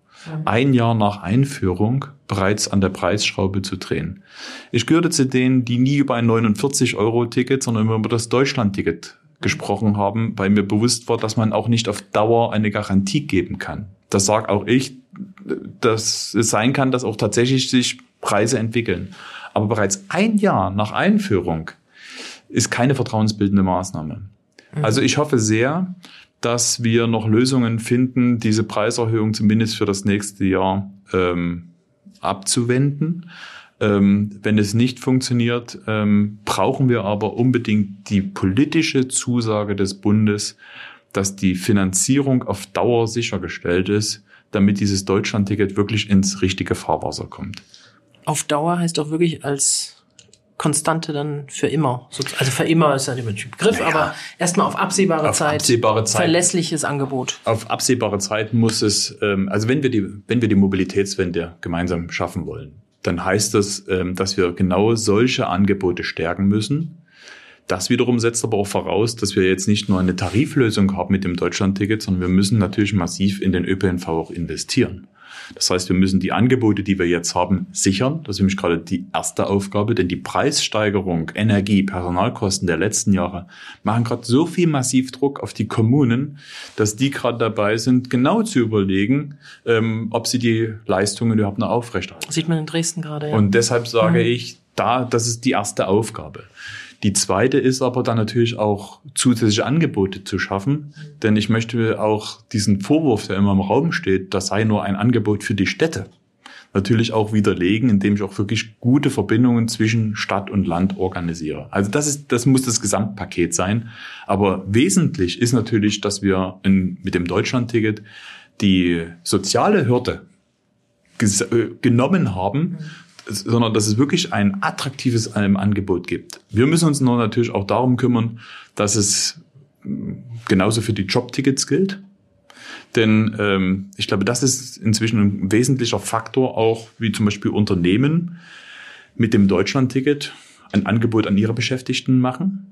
ein Jahr nach Einführung bereits an der Preisschraube zu drehen. Ich gehörte zu denen, die nie über ein 49-Euro-Ticket, sondern immer über das Deutschland-Ticket gesprochen haben, weil mir bewusst war, dass man auch nicht auf Dauer eine Garantie geben kann. Das sage auch ich, dass es sein kann, dass auch tatsächlich sich Preise entwickeln. Aber bereits ein Jahr nach Einführung ist keine vertrauensbildende Maßnahme. Mhm. Also ich hoffe sehr, dass wir noch Lösungen finden, diese Preiserhöhung zumindest für das nächste Jahr ähm, abzuwenden. Ähm, wenn es nicht funktioniert, ähm, brauchen wir aber unbedingt die politische Zusage des Bundes, dass die Finanzierung auf Dauer sichergestellt ist, damit dieses Deutschlandticket wirklich ins richtige Fahrwasser kommt. Auf Dauer heißt doch wirklich als Konstante dann für immer. Also für immer ist ja ein Begriff, naja, aber erstmal auf absehbare auf Zeit. Absehbare Zeit. Verlässliches Angebot. Auf absehbare Zeit muss es, ähm, also wenn wir die, wenn wir die Mobilitätswende gemeinsam schaffen wollen, dann heißt das, ähm, dass wir genau solche Angebote stärken müssen, Das wiederum setzt aber auch voraus, dass wir jetzt nicht nur eine Tariflösung haben mit dem Deutschlandticket, sondern wir müssen natürlich massiv in den ÖPNV auch investieren. Das heißt, wir müssen die Angebote, die wir jetzt haben, sichern. Das ist nämlich gerade die erste Aufgabe, denn die Preissteigerung, Energie, Personalkosten der letzten Jahre machen gerade so viel massiv Druck auf die Kommunen, dass die gerade dabei sind, genau zu überlegen, ähm, ob sie die Leistungen überhaupt noch aufrechterhalten. Sieht man in Dresden gerade, ja. Und deshalb sage mhm. ich, da, das ist die erste Aufgabe. Die zweite ist aber dann natürlich auch zusätzliche Angebote zu schaffen, denn ich möchte auch diesen Vorwurf, der immer im Raum steht, das sei nur ein Angebot für die Städte, natürlich auch widerlegen, indem ich auch wirklich gute Verbindungen zwischen Stadt und Land organisiere. Also das ist, das muss das Gesamtpaket sein. Aber wesentlich ist natürlich, dass wir in, mit dem Deutschlandticket die soziale Hürde äh, genommen haben, sondern dass es wirklich ein attraktives Angebot gibt. Wir müssen uns nur natürlich auch darum kümmern, dass es mm, genauso für die Jobtickets gilt. Denn ähm, ich glaube, das ist inzwischen ein wesentlicher Faktor, auch wie zum Beispiel Unternehmen mit dem Deutschlandticket ein Angebot an ihre Beschäftigten machen.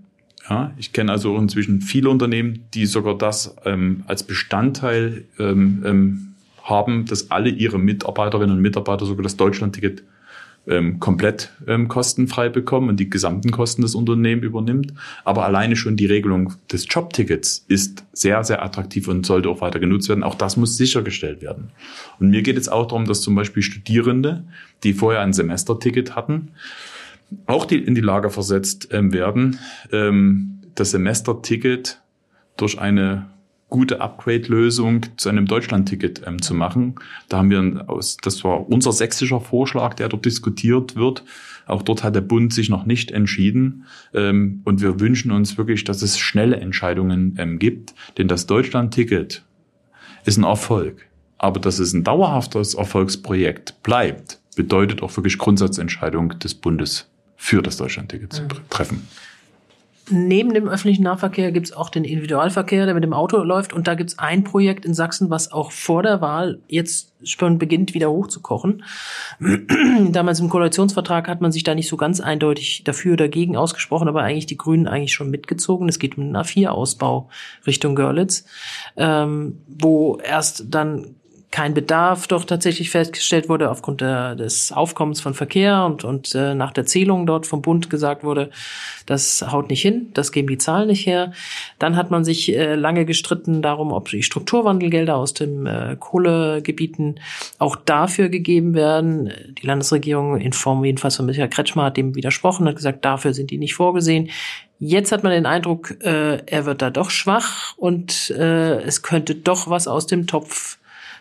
Ja, ich kenne also inzwischen viele Unternehmen, die sogar das ähm, als Bestandteil ähm, ähm, haben, dass alle ihre Mitarbeiterinnen und Mitarbeiter sogar das Deutschlandticket ähm, komplett ähm, kostenfrei bekommen und die gesamten Kosten des Unternehmens übernimmt. Aber alleine schon die Regelung des Jobtickets ist sehr, sehr attraktiv und sollte auch weiter genutzt werden. Auch das muss sichergestellt werden. Und mir geht es auch darum, dass zum Beispiel Studierende, die vorher ein Semesterticket hatten, auch die in die Lage versetzt ähm, werden, ähm, das Semesterticket durch eine gute Upgrade-Lösung zu einem Deutschland-Ticket ähm, zu machen. Da haben wir, aus, das war unser sächsischer Vorschlag, der dort diskutiert wird. Auch dort hat der Bund sich noch nicht entschieden. Ähm, und wir wünschen uns wirklich, dass es schnelle Entscheidungen ähm, gibt. Denn das Deutschland-Ticket ist ein Erfolg. Aber dass es ein dauerhaftes Erfolgsprojekt bleibt, bedeutet auch wirklich Grundsatzentscheidung des Bundes für das Deutschland-Ticket zu treffen neben dem öffentlichen Nahverkehr gibt es auch den Individualverkehr, der mit dem Auto läuft. Und da gibt es ein Projekt in Sachsen, was auch vor der Wahl jetzt schon beginnt, wieder hochzukochen. Damals im Koalitionsvertrag hat man sich da nicht so ganz eindeutig dafür oder dagegen ausgesprochen, aber eigentlich die Grünen eigentlich schon mitgezogen. Es geht um den A4-Ausbau Richtung Görlitz, ähm, wo erst dann kein Bedarf doch tatsächlich festgestellt wurde aufgrund der, des Aufkommens von Verkehr und, und äh, nach der Zählung dort vom Bund gesagt wurde, das haut nicht hin, das geben die Zahlen nicht her. Dann hat man sich äh, lange gestritten darum, ob die Strukturwandelgelder aus den äh, Kohlegebieten auch dafür gegeben werden. Die Landesregierung in Form jedenfalls von Michael Kretschmer hat dem widersprochen, hat gesagt, dafür sind die nicht vorgesehen. Jetzt hat man den Eindruck, äh, er wird da doch schwach und äh, es könnte doch was aus dem Topf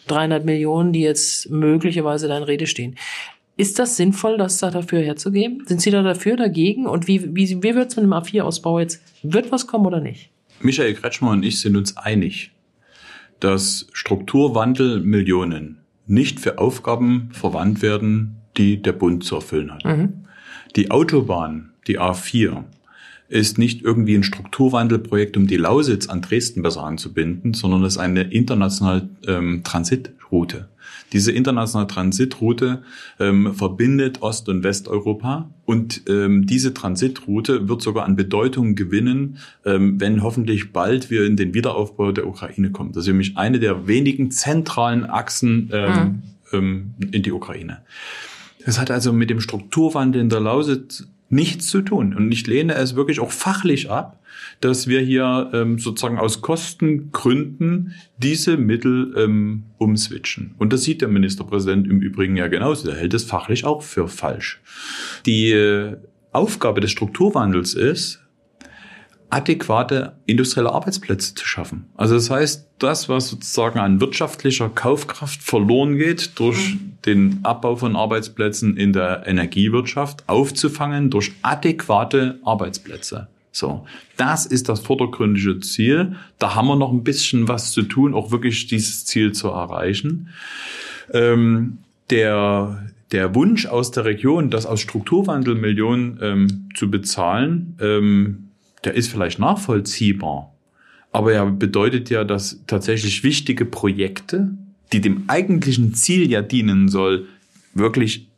300 Millionen, die jetzt möglicherweise da in Rede stehen. Ist das sinnvoll, das da dafür herzugeben? Sind Sie da dafür, dagegen? Und wie, wie, wie wird es mit dem A4-Ausbau jetzt? Wird was kommen oder nicht? Michael Kretschmer und ich sind uns einig, dass Strukturwandelmillionen nicht für Aufgaben verwandt werden, die der Bund zu erfüllen hat. Mhm. Die Autobahn, die A4, ist nicht irgendwie ein Strukturwandelprojekt, um die Lausitz an Dresden besser anzubinden, sondern es ist eine internationale ähm, Transitroute. Diese internationale Transitroute ähm, verbindet Ost- und Westeuropa und ähm, diese Transitroute wird sogar an Bedeutung gewinnen, ähm, wenn hoffentlich bald wir in den Wiederaufbau der Ukraine kommen. Das ist nämlich eine der wenigen zentralen Achsen ähm, mhm. in die Ukraine. Das hat also mit dem Strukturwandel in der Lausitz nichts zu tun. Und ich lehne es wirklich auch fachlich ab, dass wir hier ähm, sozusagen aus Kostengründen diese Mittel ähm, umswitchen. Und das sieht der Ministerpräsident im Übrigen ja genauso. Er hält es fachlich auch für falsch. Die äh, Aufgabe des Strukturwandels ist, adäquate industrielle Arbeitsplätze zu schaffen. Also das heißt, das, was sozusagen an wirtschaftlicher Kaufkraft verloren geht durch mhm. den Abbau von Arbeitsplätzen in der Energiewirtschaft, aufzufangen durch adäquate Arbeitsplätze. So, das ist das vordergründige Ziel. Da haben wir noch ein bisschen was zu tun, auch wirklich dieses Ziel zu erreichen. Ähm, der der Wunsch aus der Region, das aus Strukturwandel Millionen ähm, zu bezahlen, ähm, der ist vielleicht nachvollziehbar, aber er bedeutet ja, dass tatsächlich wichtige Projekte, die dem eigentlichen Ziel ja dienen soll, wirklich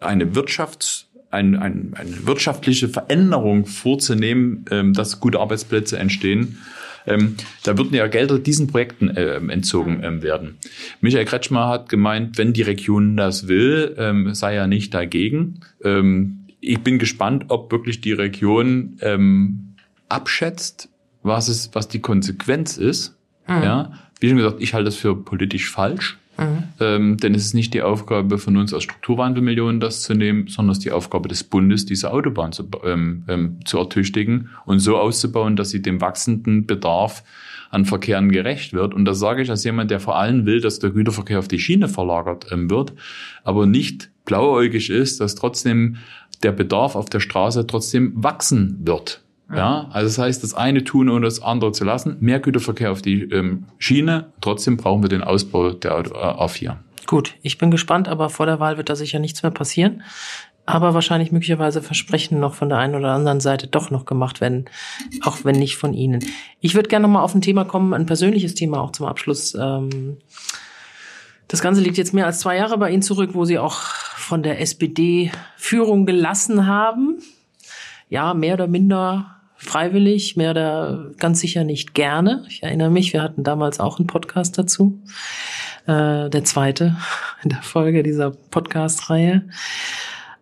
eine Wirtschafts ein, ein, eine wirtschaftliche Veränderung vorzunehmen, ähm, dass gute Arbeitsplätze entstehen. Ähm, da würden ja Gelder diesen Projekten äh, entzogen ähm, werden. Michael Kretschmer hat gemeint, wenn die Region das will, ähm, sei er nicht dagegen. Ich bin gespannt, ob wirklich die Region ähm, abschätzt, was es, was die Konsequenz ist. Mhm. Ja, wie schon gesagt, ich halte das für politisch falsch. Mhm. Ähm, denn es ist nicht die Aufgabe von uns als Strukturwandelmillionen, das zu nehmen, sondern es ist die Aufgabe des Bundes, diese Autobahn zu, ähm, ähm, zu ertüchtigen und so auszubauen, dass sie dem wachsenden Bedarf an Verkehren gerecht wird. Und das sage ich als jemand, der vor allem will, dass der Güterverkehr auf die Schiene verlagert ähm, wird, aber nicht blauäugig ist, dass trotzdem der Bedarf auf der Straße trotzdem wachsen wird. Ja, also das heißt, das eine tun, ohne das andere zu lassen. Mehr Güterverkehr auf die ähm, Schiene. Trotzdem brauchen wir den Ausbau der A4. Gut, ich bin gespannt, aber vor der Wahl wird da sicher nichts mehr passieren. Aber wahrscheinlich möglicherweise Versprechen noch von der einen oder anderen Seite doch noch gemacht werden, auch wenn nicht von Ihnen. Ich würde gerne noch mal auf ein Thema kommen, ein persönliches Thema auch zum Abschluss. Ähm, das Ganze liegt jetzt mehr als zwei Jahre bei Ihnen zurück, wo Sie auch von der SPD Führung gelassen haben. Ja, mehr oder minder freiwillig, mehr oder ganz sicher nicht gerne. Ich erinnere mich, wir hatten damals auch einen Podcast dazu. Äh, der zweite in der Folge dieser Podcast-Reihe.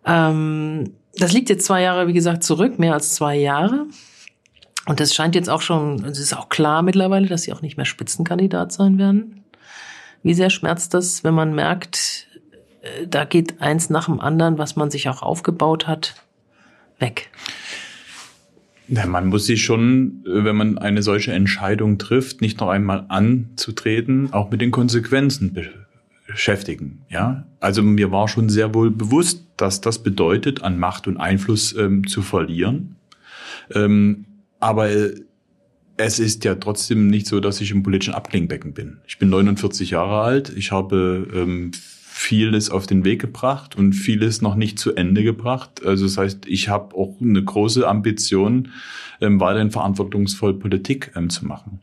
Ähm, das liegt jetzt zwei Jahre, wie gesagt, zurück, mehr als zwei Jahre. Und das scheint jetzt auch schon, es ist auch klar mittlerweile, dass sie auch nicht mehr Spitzenkandidat sein werden. Wie sehr schmerzt das, wenn man merkt, äh, da geht eins nach dem anderen, was man sich auch aufgebaut hat, weg? Ja, man muss sich schon, äh, wenn man eine solche Entscheidung trifft, nicht noch einmal anzutreten, auch mit den Konsequenzen beschäftigen. Ja, also mir war schon sehr wohl bewusst, dass das bedeutet, an Macht und Einfluss ähm, zu verlieren. Ähm, aber äh, es ist ja trotzdem nicht so, dass ich im politischen Abklingbecken bin. Ich bin 49 Jahre alt. Ich habe ähm, vieles auf den Weg gebracht und vieles noch nicht zu Ende gebracht. Also das heißt, ich habe auch eine große Ambition, ähm, weiterhin verantwortungsvoll Politik ähm, zu machen.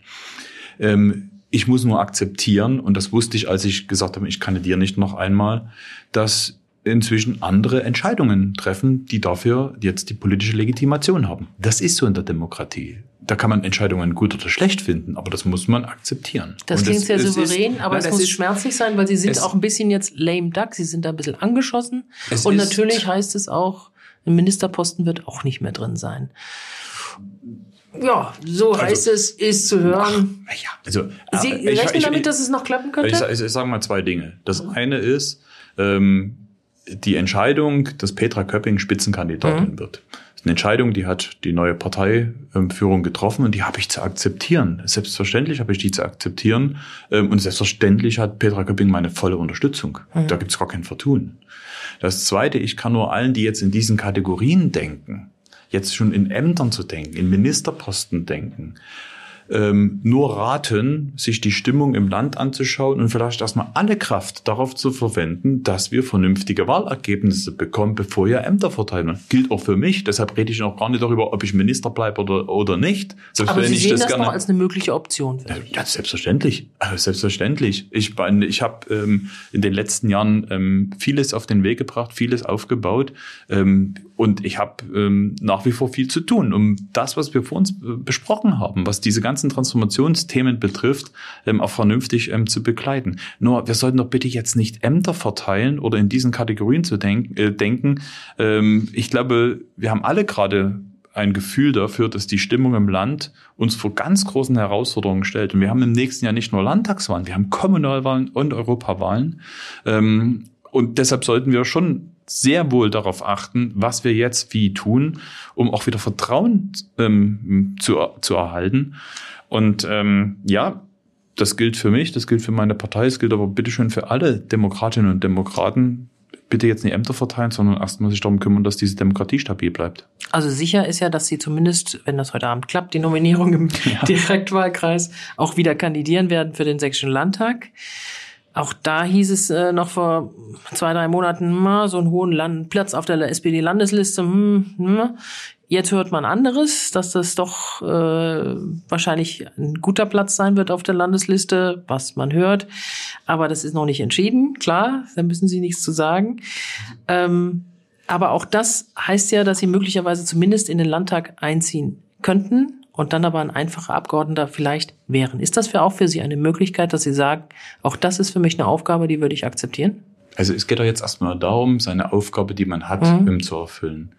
Ähm, ich muss nur akzeptieren, und das wusste ich, als ich gesagt habe, ich kandidiere nicht noch einmal, dass inzwischen andere Entscheidungen treffen, die dafür jetzt die politische Legitimation haben. Das ist so in der Demokratie da kann man Entscheidungen gut oder schlecht finden, aber das muss man akzeptieren. Das und klingt das, sehr souverän, ist, aber nein, es muss ist, schmerzlich sein, weil sie sind auch ein bisschen jetzt lame duck, sie sind da ein bisschen angeschossen. Und natürlich heißt es auch, ein Ministerposten wird auch nicht mehr drin sein. Ja, so also, heißt es, ist zu hören. Ach, ja, also, Sie äh, ich, rechnen ich, damit, ich, dass es noch klappen könnte? Ich, ich, sage mal zwei Dinge. Das eine ist, ähm, die Entscheidung, dass Petra Köpping Spitzenkandidatin mhm. wird eine Entscheidung, die hat die neue Parteiführung getroffen und die habe ich zu akzeptieren. Selbstverständlich habe ich die zu akzeptieren ähm, und selbstverständlich hat Petra Köpping meine volle Unterstützung. Mhm. Da gibt es gar kein Vertun. Das Zweite, ich kann nur allen, die jetzt in diesen Kategorien denken, jetzt schon in Ämtern zu denken, in Ministerposten denken, ähm, nur raten, sich die Stimmung im Land anzuschauen und vielleicht erstmal alle Kraft darauf zu verwenden, dass wir vernünftige Wahlergebnisse bekommen, bevor ihr Ämter verteilen. Gilt auch für mich, deshalb rede ich noch gar nicht darüber, ob ich Minister bleibe oder, oder nicht. Selbst Aber Sie sehen das, das gerne, noch als eine mögliche Option. Ja, selbstverständlich. Also selbstverständlich. Ich, ich habe ähm, in den letzten Jahren ähm, vieles auf den Weg gebracht, vieles aufgebaut ähm, und ich habe ähm, nach wie vor viel zu tun, um das, was wir vor uns äh, besprochen haben, was diese ganze ganzen Transformationsthemen betrifft, ähm, auch vernünftig ähm, zu begleiten. Nur, wir sollten doch bitte jetzt nicht Ämter verteilen oder in diesen Kategorien zu denk äh, denken. Ähm, ich glaube, wir haben alle gerade ein Gefühl dafür, dass die Stimmung im Land uns vor ganz großen Herausforderungen stellt. Und wir haben im nächsten Jahr nicht nur Landtagswahlen, wir haben Kommunalwahlen und Europawahlen. Ähm, und deshalb sollten wir schon sehr wohl darauf achten, was wir jetzt wie tun, um auch wieder Vertrauen ähm, zu, zu erhalten. Und ähm, ja, das gilt für mich, das gilt für meine Partei, es gilt aber bitteschön für alle Demokratinnen und Demokraten. Bitte jetzt nicht Ämter verteilen, sondern erstmal sich darum kümmern, dass diese Demokratie stabil bleibt. Also sicher ist ja, dass Sie zumindest, wenn das heute Abend klappt, die Nominierung im ja. Direktwahlkreis auch wieder kandidieren werden für den Sächsischen Landtag. Auch da hieß es äh, noch vor zwei, drei Monaten, hm, so einen hohen Land Platz auf der SPD-Landesliste. Hm, hm. Jetzt hört man anderes, dass das doch äh, wahrscheinlich ein guter Platz sein wird auf der Landesliste, was man hört. Aber das ist noch nicht entschieden, klar, da müssen Sie nichts zu sagen. Ähm, Aber auch das heißt ja, dass Sie möglicherweise zumindest in den Landtag einziehen könnten und dann aber ein einfacher Abgeordneter vielleicht wären. Ist das für auch für Sie eine Möglichkeit, dass Sie sagen, auch das ist für mich eine Aufgabe, die würde ich akzeptieren? Also es geht doch jetzt erstmal darum, seine Aufgabe, die man hat, mhm. zu erfüllen.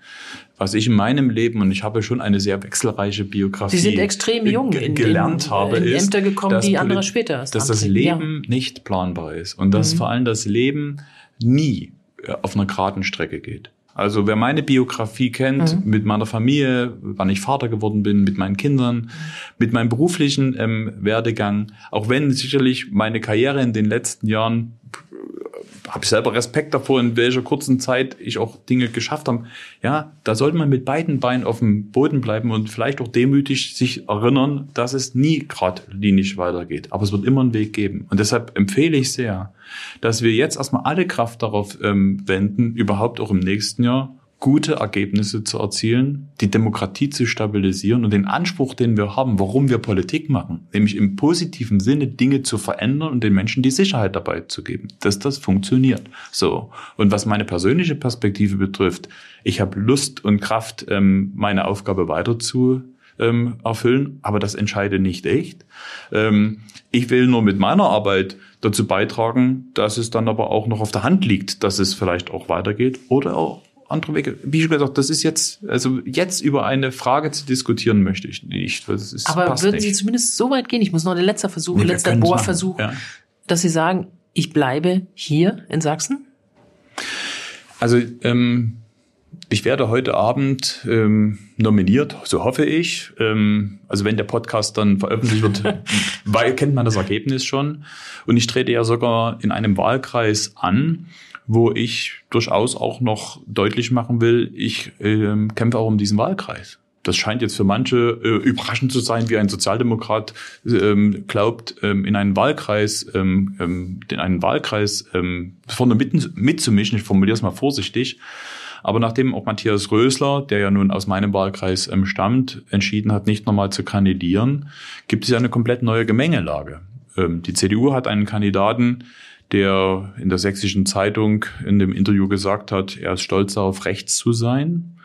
Was ich in meinem Leben, und ich habe schon eine sehr wechselreiche Biografie. Sie sind extrem jung in gelernt den, habe, in ist, Ämter gekommen, die andere später Dass das Leben ja. nicht planbar ist und dass mhm. vor allem das Leben nie äh, auf einer geraden Strecke geht. Also wer meine Biografie kennt, mhm. mit meiner Familie, wann ich Vater geworden bin, mit meinen Kindern, mit meinem beruflichen ähm, Werdegang, auch wenn sicherlich meine Karriere in den letzten Jahren habe selber Respekt davor, in welcher kurzen Zeit ich auch Dinge geschafft habe. Ja, da sollte man mit beiden Beinen auf dem Boden bleiben und vielleicht auch demütig sich erinnern, dass es nie geradlinig weitergeht. Aber es wird immer einen Weg geben. Und deshalb empfehle ich sehr, dass wir jetzt erstmal alle Kraft darauf ähm, wenden, überhaupt auch im nächsten Jahr gute Ergebnisse zu erzielen, die Demokratie zu stabilisieren und den Anspruch, den wir haben, warum wir Politik machen, nämlich im positiven Sinne Dinge zu verändern und den Menschen die Sicherheit dabei zu geben, dass das funktioniert. So. Und was meine persönliche Perspektive betrifft, ich habe Lust und Kraft, ähm, meine Aufgabe weiter zu ähm, erfüllen, aber das entscheide nicht echt. Ähm, ich will nur mit meiner Arbeit dazu beitragen, dass es dann aber auch noch auf der Hand liegt, dass es vielleicht auch weitergeht oder auch andere Wege. Wie schon gesagt, das ist jetzt, also jetzt über eine Frage zu diskutieren möchte ich nicht. Das ist, Aber würden Sie zumindest so weit gehen? Ich muss noch der letzte Versuch, nee, letzter Bohrversuch, ja. dass Sie sagen, ich bleibe hier in Sachsen? Also ähm, ich werde heute Abend ähm, nominiert, so hoffe ich. Ähm, also wenn der Podcast dann veröffentlicht wird, weil kennt man das Ergebnis schon. Und ich trete ja sogar in einem Wahlkreis an, wo ich durchaus auch noch deutlich machen will, ich äh, kämpfe auch um diesen Wahlkreis. Das scheint jetzt für manche äh, überraschend zu sein, wie ein Sozialdemokrat ähm, glaubt, ähm, in einen Wahlkreis, ähm, ähm in einen Wahlkreis ähm, vorne mit, mitzumischen. Ich formuliere es mal vorsichtig. Aber nachdem auch Matthias Rösler, der ja nun aus meinem Wahlkreis ähm, stammt, entschieden hat, nicht nochmal zu kandidieren, gibt es ja eine komplett neue Gemengelage. Ähm, die CDU hat einen Kandidaten, der in der sächsischen Zeitung in dem Interview gesagt hat, er ist stolz darauf, rechts zu sein,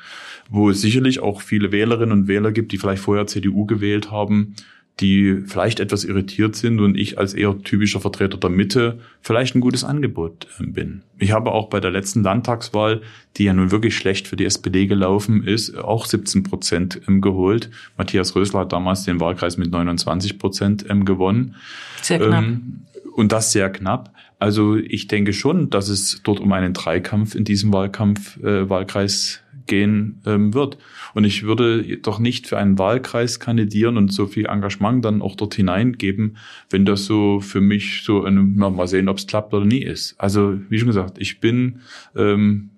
wo es sicherlich auch viele Wählerinnen und Wähler gibt, die vielleicht vorher CDU gewählt haben, die vielleicht etwas irritiert sind und ich als eher typischer Vertreter der Mitte vielleicht ein gutes Angebot ähm, bin. Ich habe auch bei der letzten Landtagswahl, die ja nun wirklich schlecht für die SPD gelaufen ist, auch 17 Prozent ähm, geholt. Matthias Rösler hat damals den Wahlkreis mit 29 Prozent ähm, gewonnen. Sehr knapp. Und das sehr knapp. Also ich denke schon, dass es dort um einen Dreikampf in diesem Wahlkampf, äh, Wahlkreis gehen ähm, wird. Und ich würde doch nicht für einen Wahlkreis kandidieren und so viel Engagement dann auch dort hineingeben, wenn das so für mich so, eine, na, mal sehen, ob es klappt oder nie ist. Also wie schon gesagt, ich bin ähm,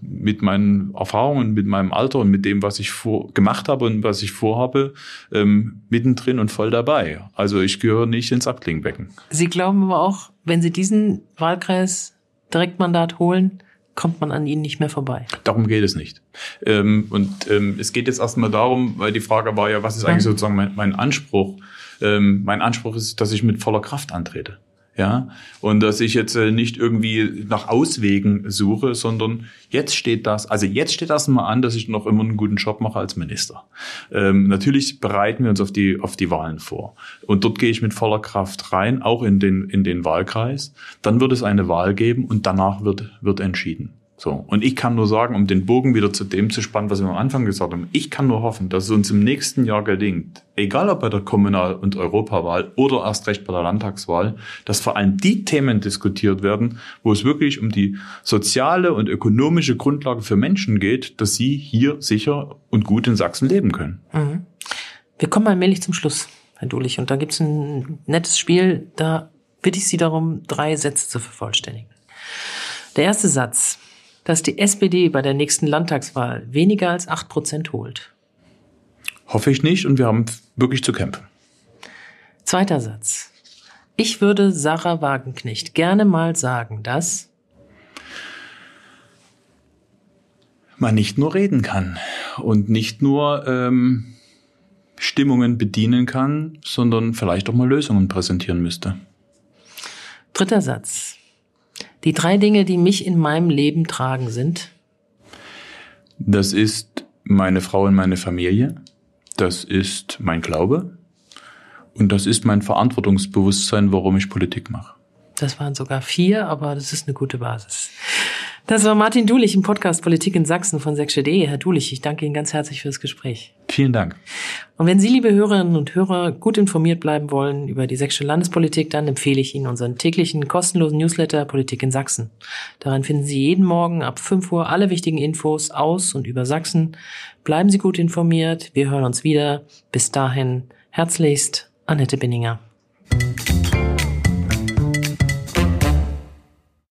mit meinen Erfahrungen, mit meinem Alter und mit dem, was ich vor, gemacht habe und was ich vorhabe, ähm, mittendrin und voll dabei. Also ich gehöre nicht ins Abklingbecken. Sie glauben aber auch, wenn Sie diesen Wahlkreis Direktmandat holen, kommt man an ihnen nicht mehr vorbei. Darum geht es nicht. Ähm, und ähm, es geht jetzt erstmal darum, weil die Frage war ja, was ist eigentlich sozusagen mein, mein Anspruch? Ähm, mein Anspruch ist, dass ich mit voller Kraft antrete ja, und dass ich jetzt äh, nicht irgendwie nach Auswegen suche, sondern jetzt steht das, also jetzt steht das mal an, dass ich noch immer einen guten Job mache als Minister. Ähm, natürlich bereiten wir uns auf die auf die Wahlen vor und dort gehe ich mit voller Kraft rein, auch in den in den Wahlkreis. Dann wird es eine Wahl geben und danach wird wird entschieden. So. Und ich kann nur sagen, um den Bogen wieder zu dem zu spannen, was wir am Anfang gesagt haben, ich kann nur hoffen, dass es uns im nächsten Jahr gelingt, egal ob bei der Kommunal- und Europawahl oder erst recht bei der Landtagswahl, dass vor allem die Themen diskutiert werden, wo es wirklich um die soziale und ökonomische Grundlage für Menschen geht, dass sie hier sicher und gut in Sachsen leben können. Mhm. Wir kommen allmählich zum Schluss, Herr Dulich, und da gibt es ein nettes Spiel, da bitte ich Sie darum, drei Sätze zu vervollständigen. Der erste Satz dass die SPD bei der nächsten Landtagswahl weniger als acht Prozent holt? Hoffe ich nicht und wir haben wirklich zu kämpfen. Zweiter Satz. Ich würde Sarah Wagenknecht gerne mal sagen, dass man nicht nur reden kann und nicht nur ähm, Stimmungen bedienen kann, sondern vielleicht auch mal Lösungen präsentieren müsste. Dritter Satz. Die drei Dinge, die mich in meinem Leben tragen, sind Das ist meine Frau und meine Familie. Das ist mein Glaube. Und das ist mein Verantwortungsbewusstsein, warum ich Politik mache. Das waren sogar vier, aber das ist eine gute Basis. Das war Martin Dulich im Podcast Politik in Sachsen von sächsische.de. Herr Dulich, ich danke Ihnen ganz herzlich fürs Gespräch. Vielen Dank. Und wenn Sie, liebe Hörerinnen und Hörer, gut informiert bleiben wollen über die sächsische Landespolitik, dann empfehle ich Ihnen unseren täglichen kostenlosen Newsletter Politik in Sachsen. Darin finden Sie jeden Morgen ab 5 Uhr alle wichtigen Infos aus und über Sachsen. Bleiben Sie gut informiert. Wir hören uns wieder. Bis dahin, herzlichst, Annette Binninger.